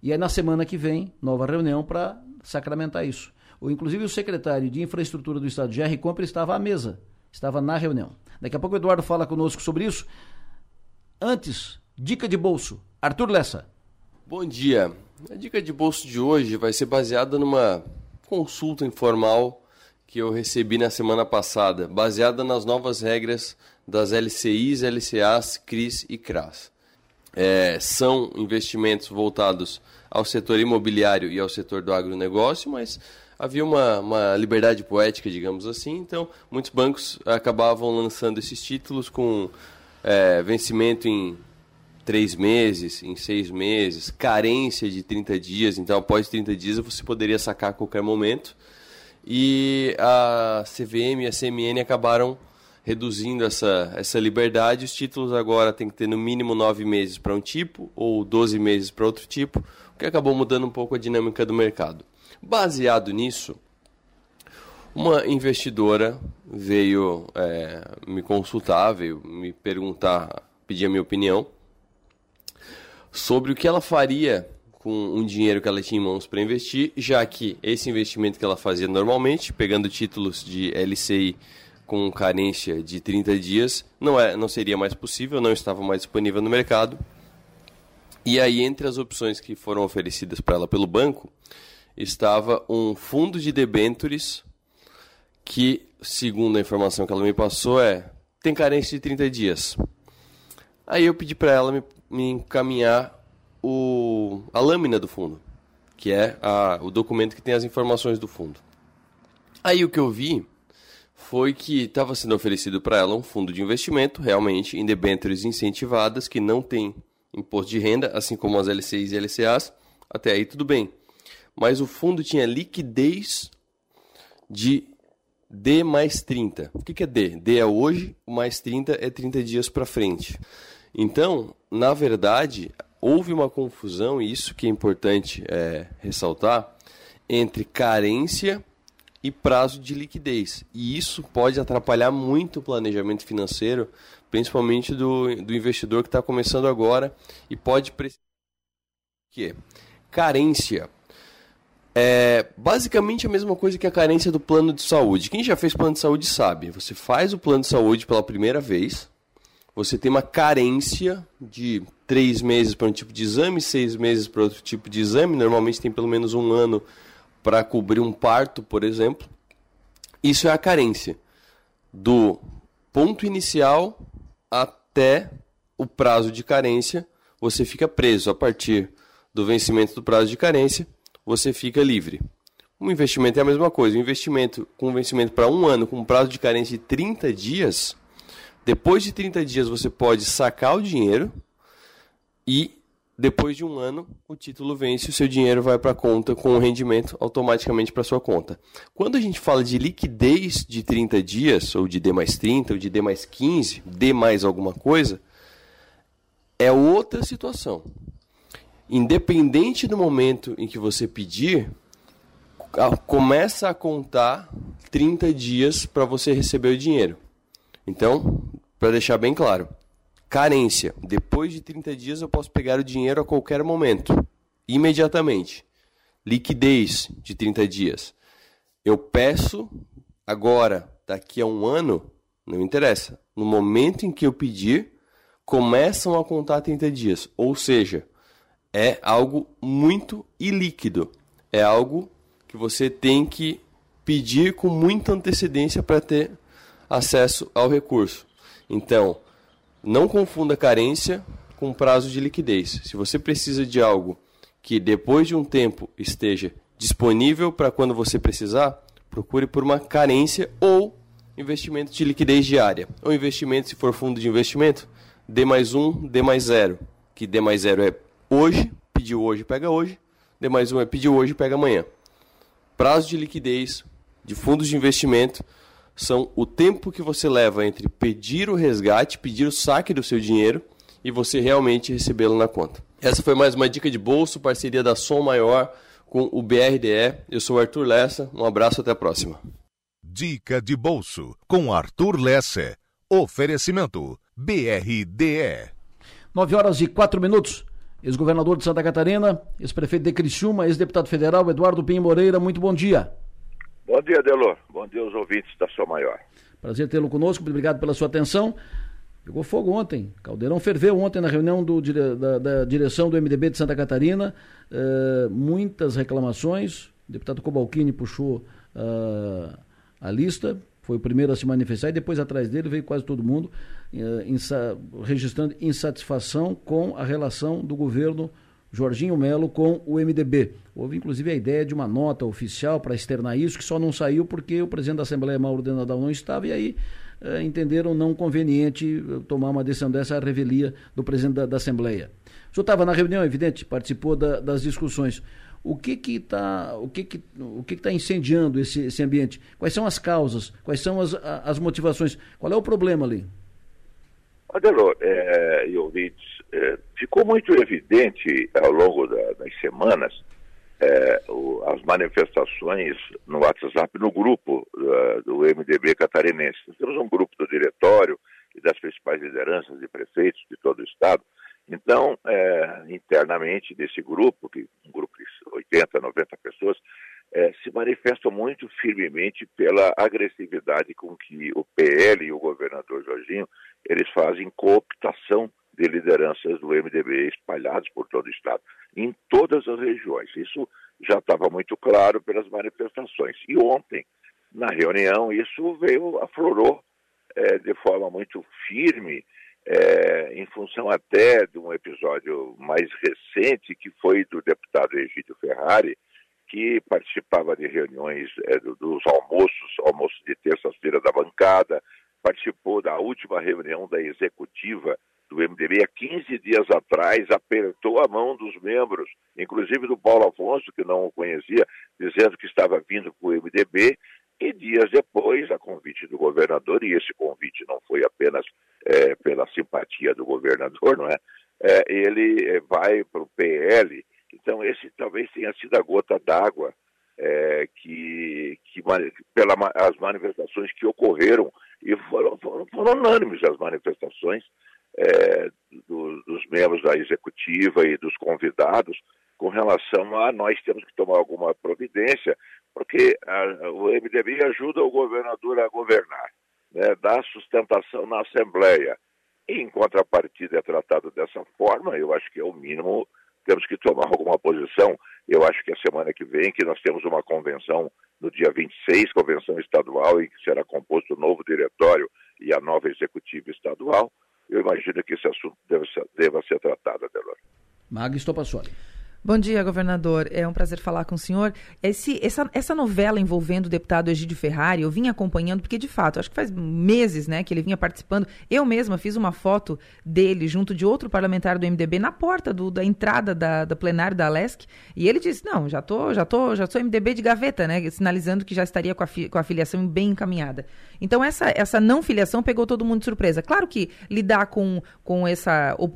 E aí na semana que vem, nova reunião para sacramentar isso. O, inclusive o secretário de Infraestrutura do Estado, Jerry Compre, estava à mesa, estava na reunião. Daqui a pouco o Eduardo fala conosco sobre isso. Antes, dica de bolso. Arthur Lessa. Bom dia. A dica de bolso de hoje vai ser baseada numa consulta informal que eu recebi na semana passada, baseada nas novas regras das LCIs, LCAs, CRIs e CRAS. É, são investimentos voltados ao setor imobiliário e ao setor do agronegócio, mas havia uma, uma liberdade poética, digamos assim, então muitos bancos acabavam lançando esses títulos com é, vencimento em três meses, em seis meses, carência de 30 dias, então após 30 dias você poderia sacar a qualquer momento. E a CVM e a CMN acabaram reduzindo essa, essa liberdade. Os títulos agora têm que ter no mínimo nove meses para um tipo ou 12 meses para outro tipo, o que acabou mudando um pouco a dinâmica do mercado. Baseado nisso, uma investidora veio é, me consultar, veio me perguntar, pedir a minha opinião sobre o que ela faria com um dinheiro que ela tinha em mãos para investir, já que esse investimento que ela fazia normalmente, pegando títulos de LCI com carência de 30 dias, não, é, não seria mais possível, não estava mais disponível no mercado. E aí, entre as opções que foram oferecidas para ela pelo banco, estava um fundo de debêntures que, segundo a informação que ela me passou, é tem carência de 30 dias. Aí eu pedi para ela me, me, encaminhar o, a lâmina do fundo, que é a, o documento que tem as informações do fundo. Aí o que eu vi foi que estava sendo oferecido para ela um fundo de investimento, realmente, em debêntures incentivadas, que não tem imposto de renda, assim como as LCIs e LCAs. Até aí tudo bem. Mas o fundo tinha liquidez de D mais 30. O que, é D? D é hoje, o mais 30 é 30 dias para frente. Então, na verdade, houve uma confusão, e isso que é importante é, ressaltar, entre carência e prazo de liquidez. E isso pode atrapalhar muito o planejamento financeiro, principalmente do, do investidor que está começando agora e pode precisar. Que carência é basicamente a mesma coisa que a carência do plano de saúde. Quem já fez plano de saúde sabe. Você faz o plano de saúde pela primeira vez, você tem uma carência de três meses para um tipo de exame, seis meses para outro tipo de exame. Normalmente tem pelo menos um ano para cobrir um parto, por exemplo. Isso é a carência do ponto inicial até o prazo de carência. Você fica preso a partir do vencimento do prazo de carência você fica livre. Um investimento é a mesma coisa. Um investimento com vencimento para um ano, com prazo de carência de 30 dias, depois de 30 dias você pode sacar o dinheiro e depois de um ano o título vence, o seu dinheiro vai para a conta com o rendimento automaticamente para sua conta. Quando a gente fala de liquidez de 30 dias, ou de D mais 30, ou de D mais 15, D mais alguma coisa, é outra situação independente do momento em que você pedir, começa a contar 30 dias para você receber o dinheiro. Então, para deixar bem claro, carência. Depois de 30 dias eu posso pegar o dinheiro a qualquer momento, imediatamente. Liquidez de 30 dias. Eu peço agora, daqui a um ano, não interessa. No momento em que eu pedir, começam a contar 30 dias. Ou seja, é algo muito ilíquido. É algo que você tem que pedir com muita antecedência para ter acesso ao recurso. Então, não confunda carência com prazo de liquidez. Se você precisa de algo que depois de um tempo esteja disponível para quando você precisar, procure por uma carência ou investimento de liquidez diária. Ou investimento, se for fundo de investimento, D mais um, D mais zero. Que D mais zero é hoje, pediu hoje, pega hoje. D mais um é pediu hoje, pega amanhã. Prazo de liquidez de fundos de investimento são o tempo que você leva entre pedir o resgate, pedir o saque do seu dinheiro e você realmente recebê-lo na conta. Essa foi mais uma dica de bolso, parceria da Som Maior com o BRDE. Eu sou Arthur Lessa, um abraço até a próxima. Dica de bolso com Arthur Lessa. Oferecimento BRDE. 9 horas e 4 minutos. Ex-governador de Santa Catarina, ex-prefeito de Criciúma, ex-deputado federal Eduardo Pinho Moreira, muito bom dia. Bom dia, Delor. Bom dia aos ouvintes da Sua Maior. Prazer tê-lo conosco, muito obrigado pela sua atenção. Pegou fogo ontem. Caldeirão ferveu ontem na reunião do, da, da, direção do MDB de Santa Catarina. Uh, muitas reclamações. O deputado Cobalcini puxou uh, a lista, foi o primeiro a se manifestar, e depois atrás dele veio quase todo mundo uh, insa registrando insatisfação com a relação do governo Jorginho Melo com o MDB. Houve inclusive a ideia de uma nota oficial para externar isso, que só não saiu porque o presidente da Assembleia, Mauro de Nadal, não estava, e aí eh, entenderam não conveniente eh, tomar uma decisão dessa, a revelia do presidente da, da Assembleia. O senhor estava na reunião, é evidente, participou da, das discussões. O que que está o que que, o que que tá incendiando esse, esse ambiente? Quais são as causas? Quais são as, as motivações? Qual é o problema ali? Adelor, é, e ouvintes, é, ficou muito evidente ao longo da, das semanas é, o, as manifestações no WhatsApp, no grupo uh, do MDB catarinense. Temos um grupo do diretório e das principais lideranças e prefeitos de todo o estado. Então, é, internamente desse grupo, que um grupo de 80, 90 pessoas, é, se manifestam muito firmemente pela agressividade com que o PL e o governador Jorginho eles fazem cooptação de lideranças do MDB espalhados por todo o estado, em todas as regiões. Isso já estava muito claro pelas manifestações. E ontem, na reunião, isso veio, aflorou é, de forma muito firme, é, em função até de um episódio mais recente, que foi do deputado Egídio Ferrari, que participava de reuniões é, dos almoços, almoços de terça-feira da bancada, participou da última reunião da executiva do MDB há 15 dias atrás, apertou a mão dos membros, inclusive do Paulo Afonso, que não o conhecia, dizendo que estava vindo para o MDB, e dias depois, a convite do governador, e esse convite não foi apenas é, pela simpatia do governador, não é? é ele é, vai para o PL, então esse talvez tenha sido a gota d'água é, que, que pelas as manifestações que ocorreram. E foram, foram, foram unânimes as manifestações é, do, dos membros da executiva e dos convidados com relação a nós temos que tomar alguma providência, porque a, o MDB ajuda o governador a governar, né, sustentação na Assembleia. E, em contrapartida, é tratado dessa forma, eu acho que é o mínimo, temos que tomar alguma posição. Eu acho que a semana que vem, que nós temos uma convenção no dia 26, convenção estadual, em que será composto o novo diretório e a nova executiva estadual, eu imagino que esse assunto deve ser, deva ser tratado, Adelor. Magno Stopassoli. Bom dia, governador. É um prazer falar com o senhor. Esse, essa, essa novela envolvendo o deputado Egídio Ferrari, eu vim acompanhando, porque de fato, acho que faz meses né, que ele vinha participando. Eu mesma fiz uma foto dele junto de outro parlamentar do MDB na porta do, da entrada da, da da Alesc. E ele disse: Não, já tô, já tô, já sou MDB de gaveta, né? Sinalizando que já estaria com a, fi, com a filiação bem encaminhada. Então, essa, essa não filiação pegou todo mundo de surpresa. Claro que lidar com, com, essa, uh,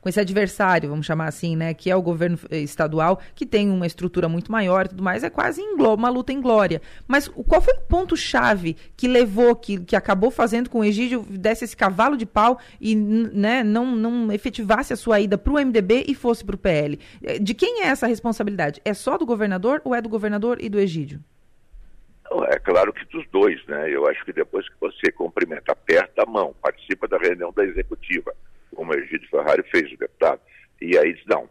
com esse adversário, vamos chamar assim, né, que é o governo estadual, que tem uma estrutura muito maior e tudo mais, é quase uma luta em glória. Mas qual foi o ponto-chave que levou, que, que acabou fazendo com o Egídio desse esse cavalo de pau e né, não, não efetivasse a sua ida para o MDB e fosse para o PL? Eh, de quem é essa responsabilidade? É só do governador ou é do governador e do Egídio? É claro que dos dois, né? Eu acho que depois que você cumprimenta, aperta a mão, participa da reunião da executiva, como o Egídio Ferrari fez, o deputado, e aí diz, não,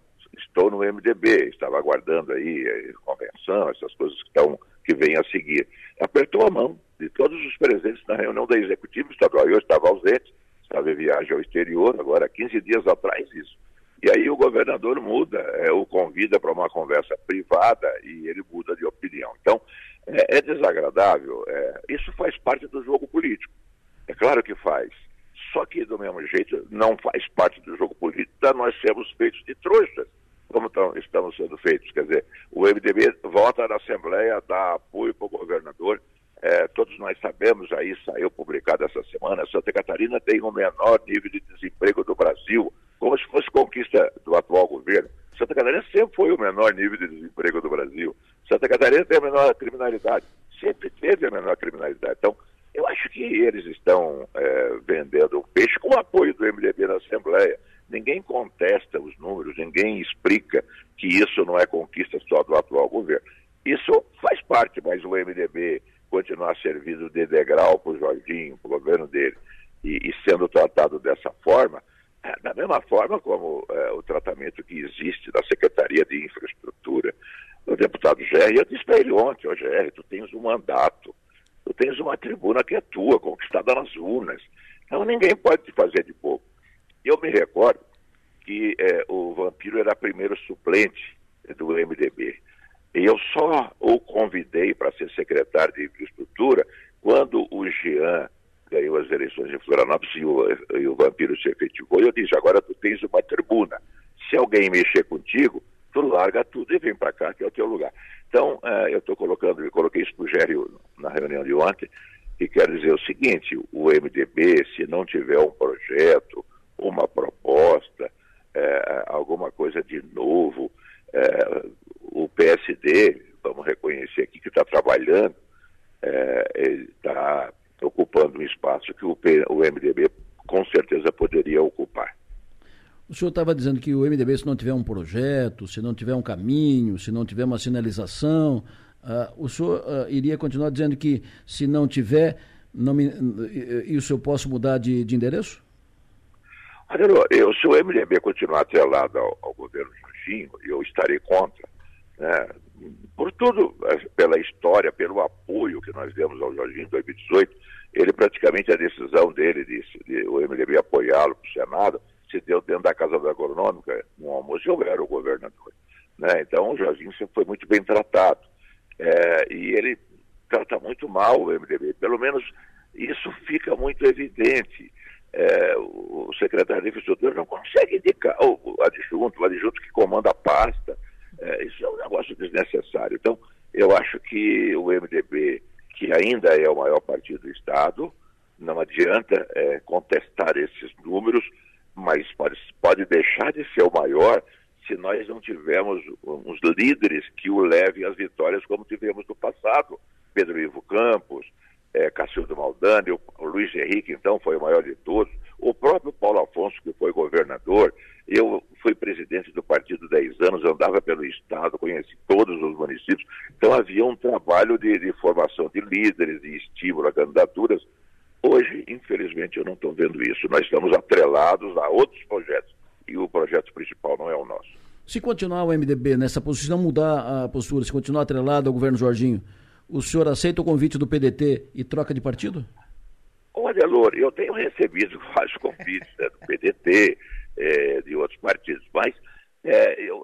estou no MDB, estava aguardando aí eh, convenção, essas coisas que, estão, que vêm a seguir. Apertou a mão de todos os presentes na reunião da executiva estadual. Eu estava ausente, estava em viagem ao exterior, agora 15 dias atrás isso. E aí o governador muda, é, o convida para uma conversa privada e ele muda de opinião. Então, é, é desagradável. É, isso faz parte do jogo político. É claro que faz. Só que, do mesmo jeito, não faz parte do jogo político nós sermos feitos de trouxas como estamos sendo feitos. Quer dizer, o MDB vota na Assembleia, dá apoio para o governador, É, todos nós sabemos, aí saiu publicado essa semana, Santa Catarina tem o menor nível de desemprego do Brasil, como se fosse conquista do atual governo. Santa Catarina sempre foi o menor nível de desemprego do Brasil. Santa Catarina tem a menor criminalidade, sempre teve a menor criminalidade. Então, eu acho que eles estão é, vendendo peixe com o apoio do MDB na Assembleia. Ninguém contesta os números, ninguém explica que isso não é conquista só do atual governo. Isso faz parte, mas o MDB continuar servindo de degrau para o Jorginho, para o governo dele, e, e, sendo tratado dessa forma, é, da mesma forma como é, o tratamento que existe da Secretaria de Infraestrutura, o deputado Gerry, eu disse para ele ontem, ô Gerry, tu tens um mandato, tu tens uma tribuna que é tua, conquistada nas urnas, então ninguém pode te fazer de pouco. Eu me recordo que é, o Vampiro era primeiro suplente do MDB. E eu só o convidei para ser secretário de infraestrutura quando o Jean ganhou as eleições em Florianópolis e o, e o Vampiro se efetivou. E eu disse, agora tu tens uma tribuna. Se alguém mexer contigo, tu larga tudo e vem para cá, que é o teu lugar. Então, uh, eu estou colocando, eu coloquei isso para o Gério na reunião de ontem, e quero dizer o seguinte, o MDB, se não tiver um projeto, uma proposta, uh, alguma coisa de novo, uh, o PSD, vamos reconhecer aqui que está trabalhando, está ocupando um espaço que o, P, o MDB com certeza poderia ocupar. O senhor estava dizendo que o MDB, se não tiver um projeto, se não tiver um caminho, se não tiver uma sinalização, uh, o senhor uh, iria continuar dizendo que se não tiver, não me, e o senhor posso mudar de, de endereço? Eu, se o MDB continuar atrelado ao, ao governo Jorginho, eu estarei contra. Né? Por tudo, eh, pela história, pelo apoio que nós demos ao Jorginho em 2018, ele praticamente, a decisão dele, de, de o MDB apoiá-lo para o Senado, se deu dentro da Casa da Agronômica, no almoço, eu era o governador. Né? Então, o Jorginho sempre foi muito bem tratado. É, e ele trata muito mal o MDB, pelo menos isso fica muito evidente. É, o secretário de Infraestrutura não consegue indicar o, adjunto, o adjunto que comanda a pasta. É, isso é um negócio desnecessário. Então, eu acho que o MDB, que ainda é o maior partido do Estado, não adianta é, contestar esses números, mas pode, pode deixar de ser o maior se nós não tivermos uns líderes que o levem às vitórias como tivemos no passado. Pedro Ivo Campos, é, Cacildo Maldani, o, Luiz Henrique, então, foi o maior de todos, o próprio Paulo Afonso, que foi governador, eu fui presidente do partido 10 anos, andava pelo Estado, conheci todos os municípios, então havia um trabalho de, de formação de líderes, de estímulo a candidaturas, Hoje, infelizmente, eu não estou vendo isso. Nós estamos atrelados a outros projetos e o projeto principal não é o nosso. Se continuar o MDB nessa posição, mudar a postura, se continuar atrelado ao governo Jorginho, o senhor aceita o convite do PDT e troca de partido? Olha, Loura, eu tenho recebido vários convites né, do PDT, é, de outros partidos, mas é, eu,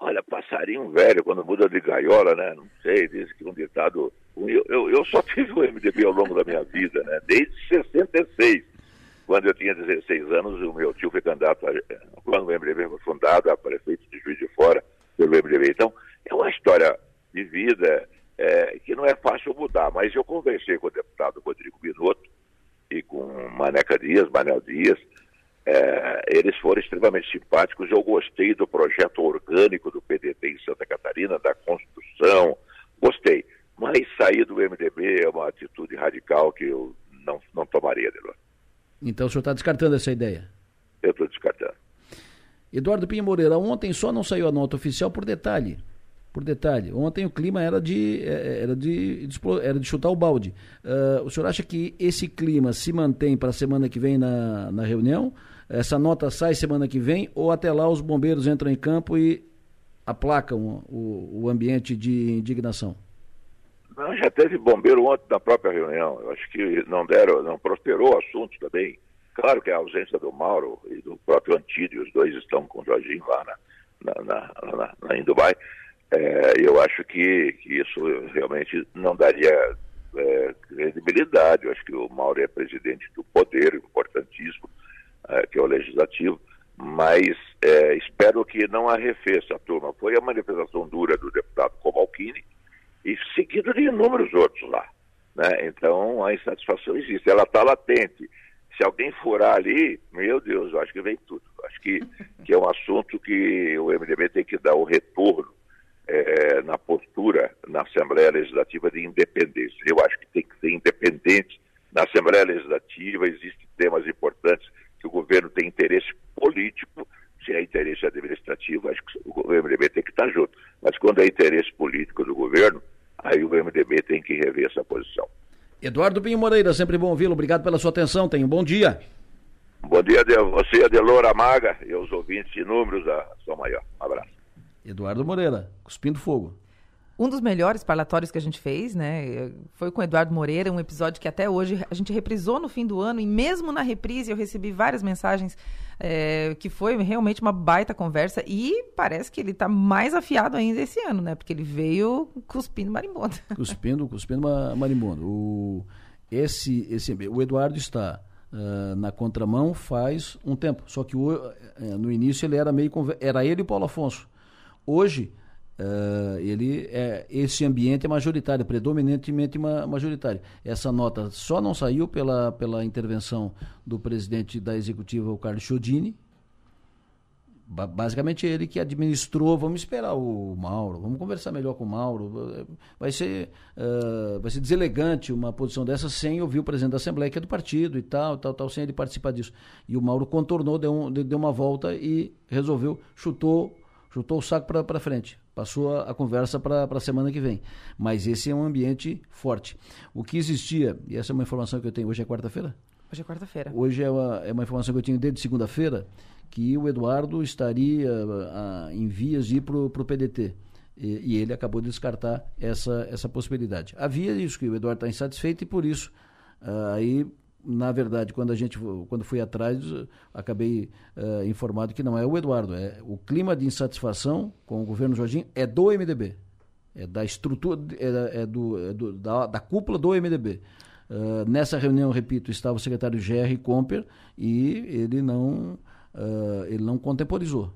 olha, passarinho velho, quando muda de gaiola, né? Não sei, diz que um ditado eu, eu, eu, só tive o MDB ao longo da minha vida, né? Desde 66. Quando eu tinha 16 anos, o meu tio foi candidato, a, quando o MDB foi fundado, a prefeito de Juiz de Fora pelo MDB. Então, é uma história de vida é, que não é fácil mudar, mas eu conversei com o deputado Rodrigo Binotto e com Maneca Dias, Manel Dias, é, eles foram extremamente simpáticos. Eu gostei do projeto orgânico do PDT em Santa Catarina, da construção, gostei. Mas sair do MDB é uma atitude radical que eu não, não tomaria, Delor. Então o senhor está descartando essa ideia? Eu estou descartando. Eduardo Pinho Moreira, ontem só não saiu a nota oficial por detalhe. Por detalhe, ontem o clima era de, é, era de, era de chutar o balde. Uh, o senhor acha que esse clima se mantém para a semana que vem na, na reunião? Essa nota sai semana que vem ou até lá os bombeiros entram em campo e aplacam o, o ambiente de indignação? Não, já teve bombeiro ontem na própria reunião. Eu acho que não deram, não prosperou o assunto também. Claro que a ausência do Mauro e do próprio Antídio, os dois estão com o Jorginho lá na, na, na, na, na em Dubai. É, eu acho que, que, isso realmente não daria é, credibilidade. Eu acho que o Mauro é presidente do poder, importantíssimo, é, que é o legislativo, mas é, espero que não arrefeça a turma. Foi a manifestação dura do deputado Comalchini, e seguido de inúmeros outros lá. Né? Então a insatisfação existe, ela está latente. Se alguém furar ali, meu Deus, eu acho que vem tudo. Acho que, que é um assunto que o MDB tem que dar o retorno é, na postura na Assembleia Legislativa de independência. Eu acho que tem que ser independente na Assembleia Legislativa, existem temas importantes que o governo tem interesse político, se é interesse administrativo, acho que o MDB tem que estar junto. Mas quando é interesse político do governo, aí o MDB tem que rever essa posição. Eduardo Pinho Moreira, sempre bom ouvi-lo. Obrigado pela sua atenção. Tenha um bom dia. Bom dia a você, Adelora Maga, e aos ouvintes inúmeros da São Maior. Um abraço. Eduardo Moreira, cuspindo fogo. Um dos melhores parlatórios que a gente fez, né, foi com o Eduardo Moreira, um episódio que até hoje a gente reprisou no fim do ano e mesmo na reprise eu recebi várias mensagens é, que foi realmente uma baita conversa e parece que ele está mais afiado ainda esse ano, né, porque ele veio cuspindo marimbondo. Cuspindo, cuspindo marimbondo. O, esse, esse, o Eduardo está uh, na contramão faz um tempo, só que o, uh, no início ele era meio, era ele e o Paulo Afonso. Hoje Uh, ele é esse ambiente é majoritário, predominantemente ma, majoritário. Essa nota só não saiu pela, pela intervenção do presidente da executiva, o Carlos Chodini. Ba basicamente ele que administrou. Vamos esperar o Mauro, vamos conversar melhor com o Mauro. Vai ser, uh, vai ser deselegante uma posição dessa sem ouvir o presidente da Assembleia, que é do partido e tal, tal, tal, sem ele participar disso. E o Mauro contornou, deu, um, deu uma volta e resolveu, chutou, chutou o saco para frente Passou a, a conversa para a semana que vem. Mas esse é um ambiente forte. O que existia, e essa é uma informação que eu tenho, hoje é quarta-feira? Hoje é quarta-feira. Hoje é uma, é uma informação que eu tenho desde segunda-feira, que o Eduardo estaria a, a, em vias de ir para o PDT. E, e, ele acabou de descartar essa, essa possibilidade. Havia isso, que o Eduardo está insatisfeito e por isso uh, aí na verdade, quando a gente quando fui atrás, acabei uh, informado que não é o Eduardo, é o clima de insatisfação com o governo Jorginho é do MDB, é da estrutura, é, é do, é do da, da, cúpula do MDB. Uh, eh, nessa reunião, repito, estava o secretário Gerry Comper e ele não uh, ele não contemporizou.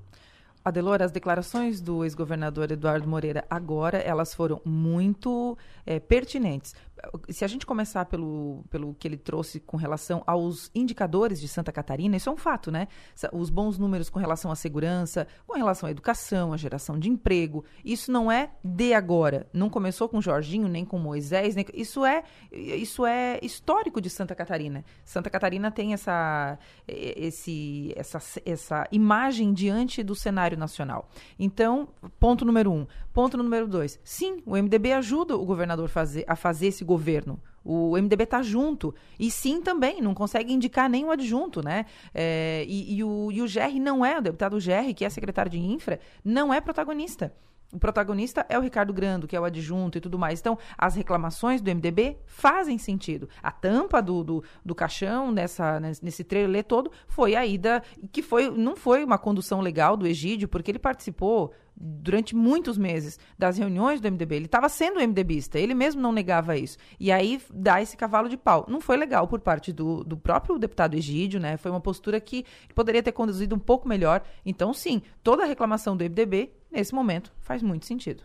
Adelora, as declarações do ex-governador Eduardo Moreira agora, elas foram muito é, pertinentes se a gente começar pelo, pelo que ele trouxe com relação aos indicadores de Santa Catarina, isso é um fato, né? Os bons números com relação à segurança, com relação à educação, à geração de emprego, isso não é de agora. Não começou com Jorginho, nem com Moisés, nem, isso é isso é histórico de Santa Catarina. Santa Catarina tem essa, esse, essa, essa imagem diante do nacional. Então, ponto número um. Ponto número dois. Sim, o MDB ajuda o governador fazer, a fazer esse governo. O MDB está junto. E sim também, não consegue indicar nenhum adjunto, né? É, e, e, o, e o GR não é, o deputado GR, que é secretário de Infra, não é protagonista. O protagonista é o Ricardo Grando, que é o adjunto e tudo mais. Então, as reclamações do MDB fazem sentido. A tampa do, do, do caixão nessa, nesse trailer todo foi a ida, que foi, não foi uma condução legal do Egídio, porque ele participou durante muitos meses das reuniões do MDB. Ele estava sendo MDBista, ele mesmo não negava isso. E aí dá esse cavalo de pau. Não foi legal por parte do, do próprio deputado Egídio, né? Foi uma postura que poderia ter conduzido um pouco melhor. Então, sim, toda a reclamação do MDB, nesse momento, faz muito sentido.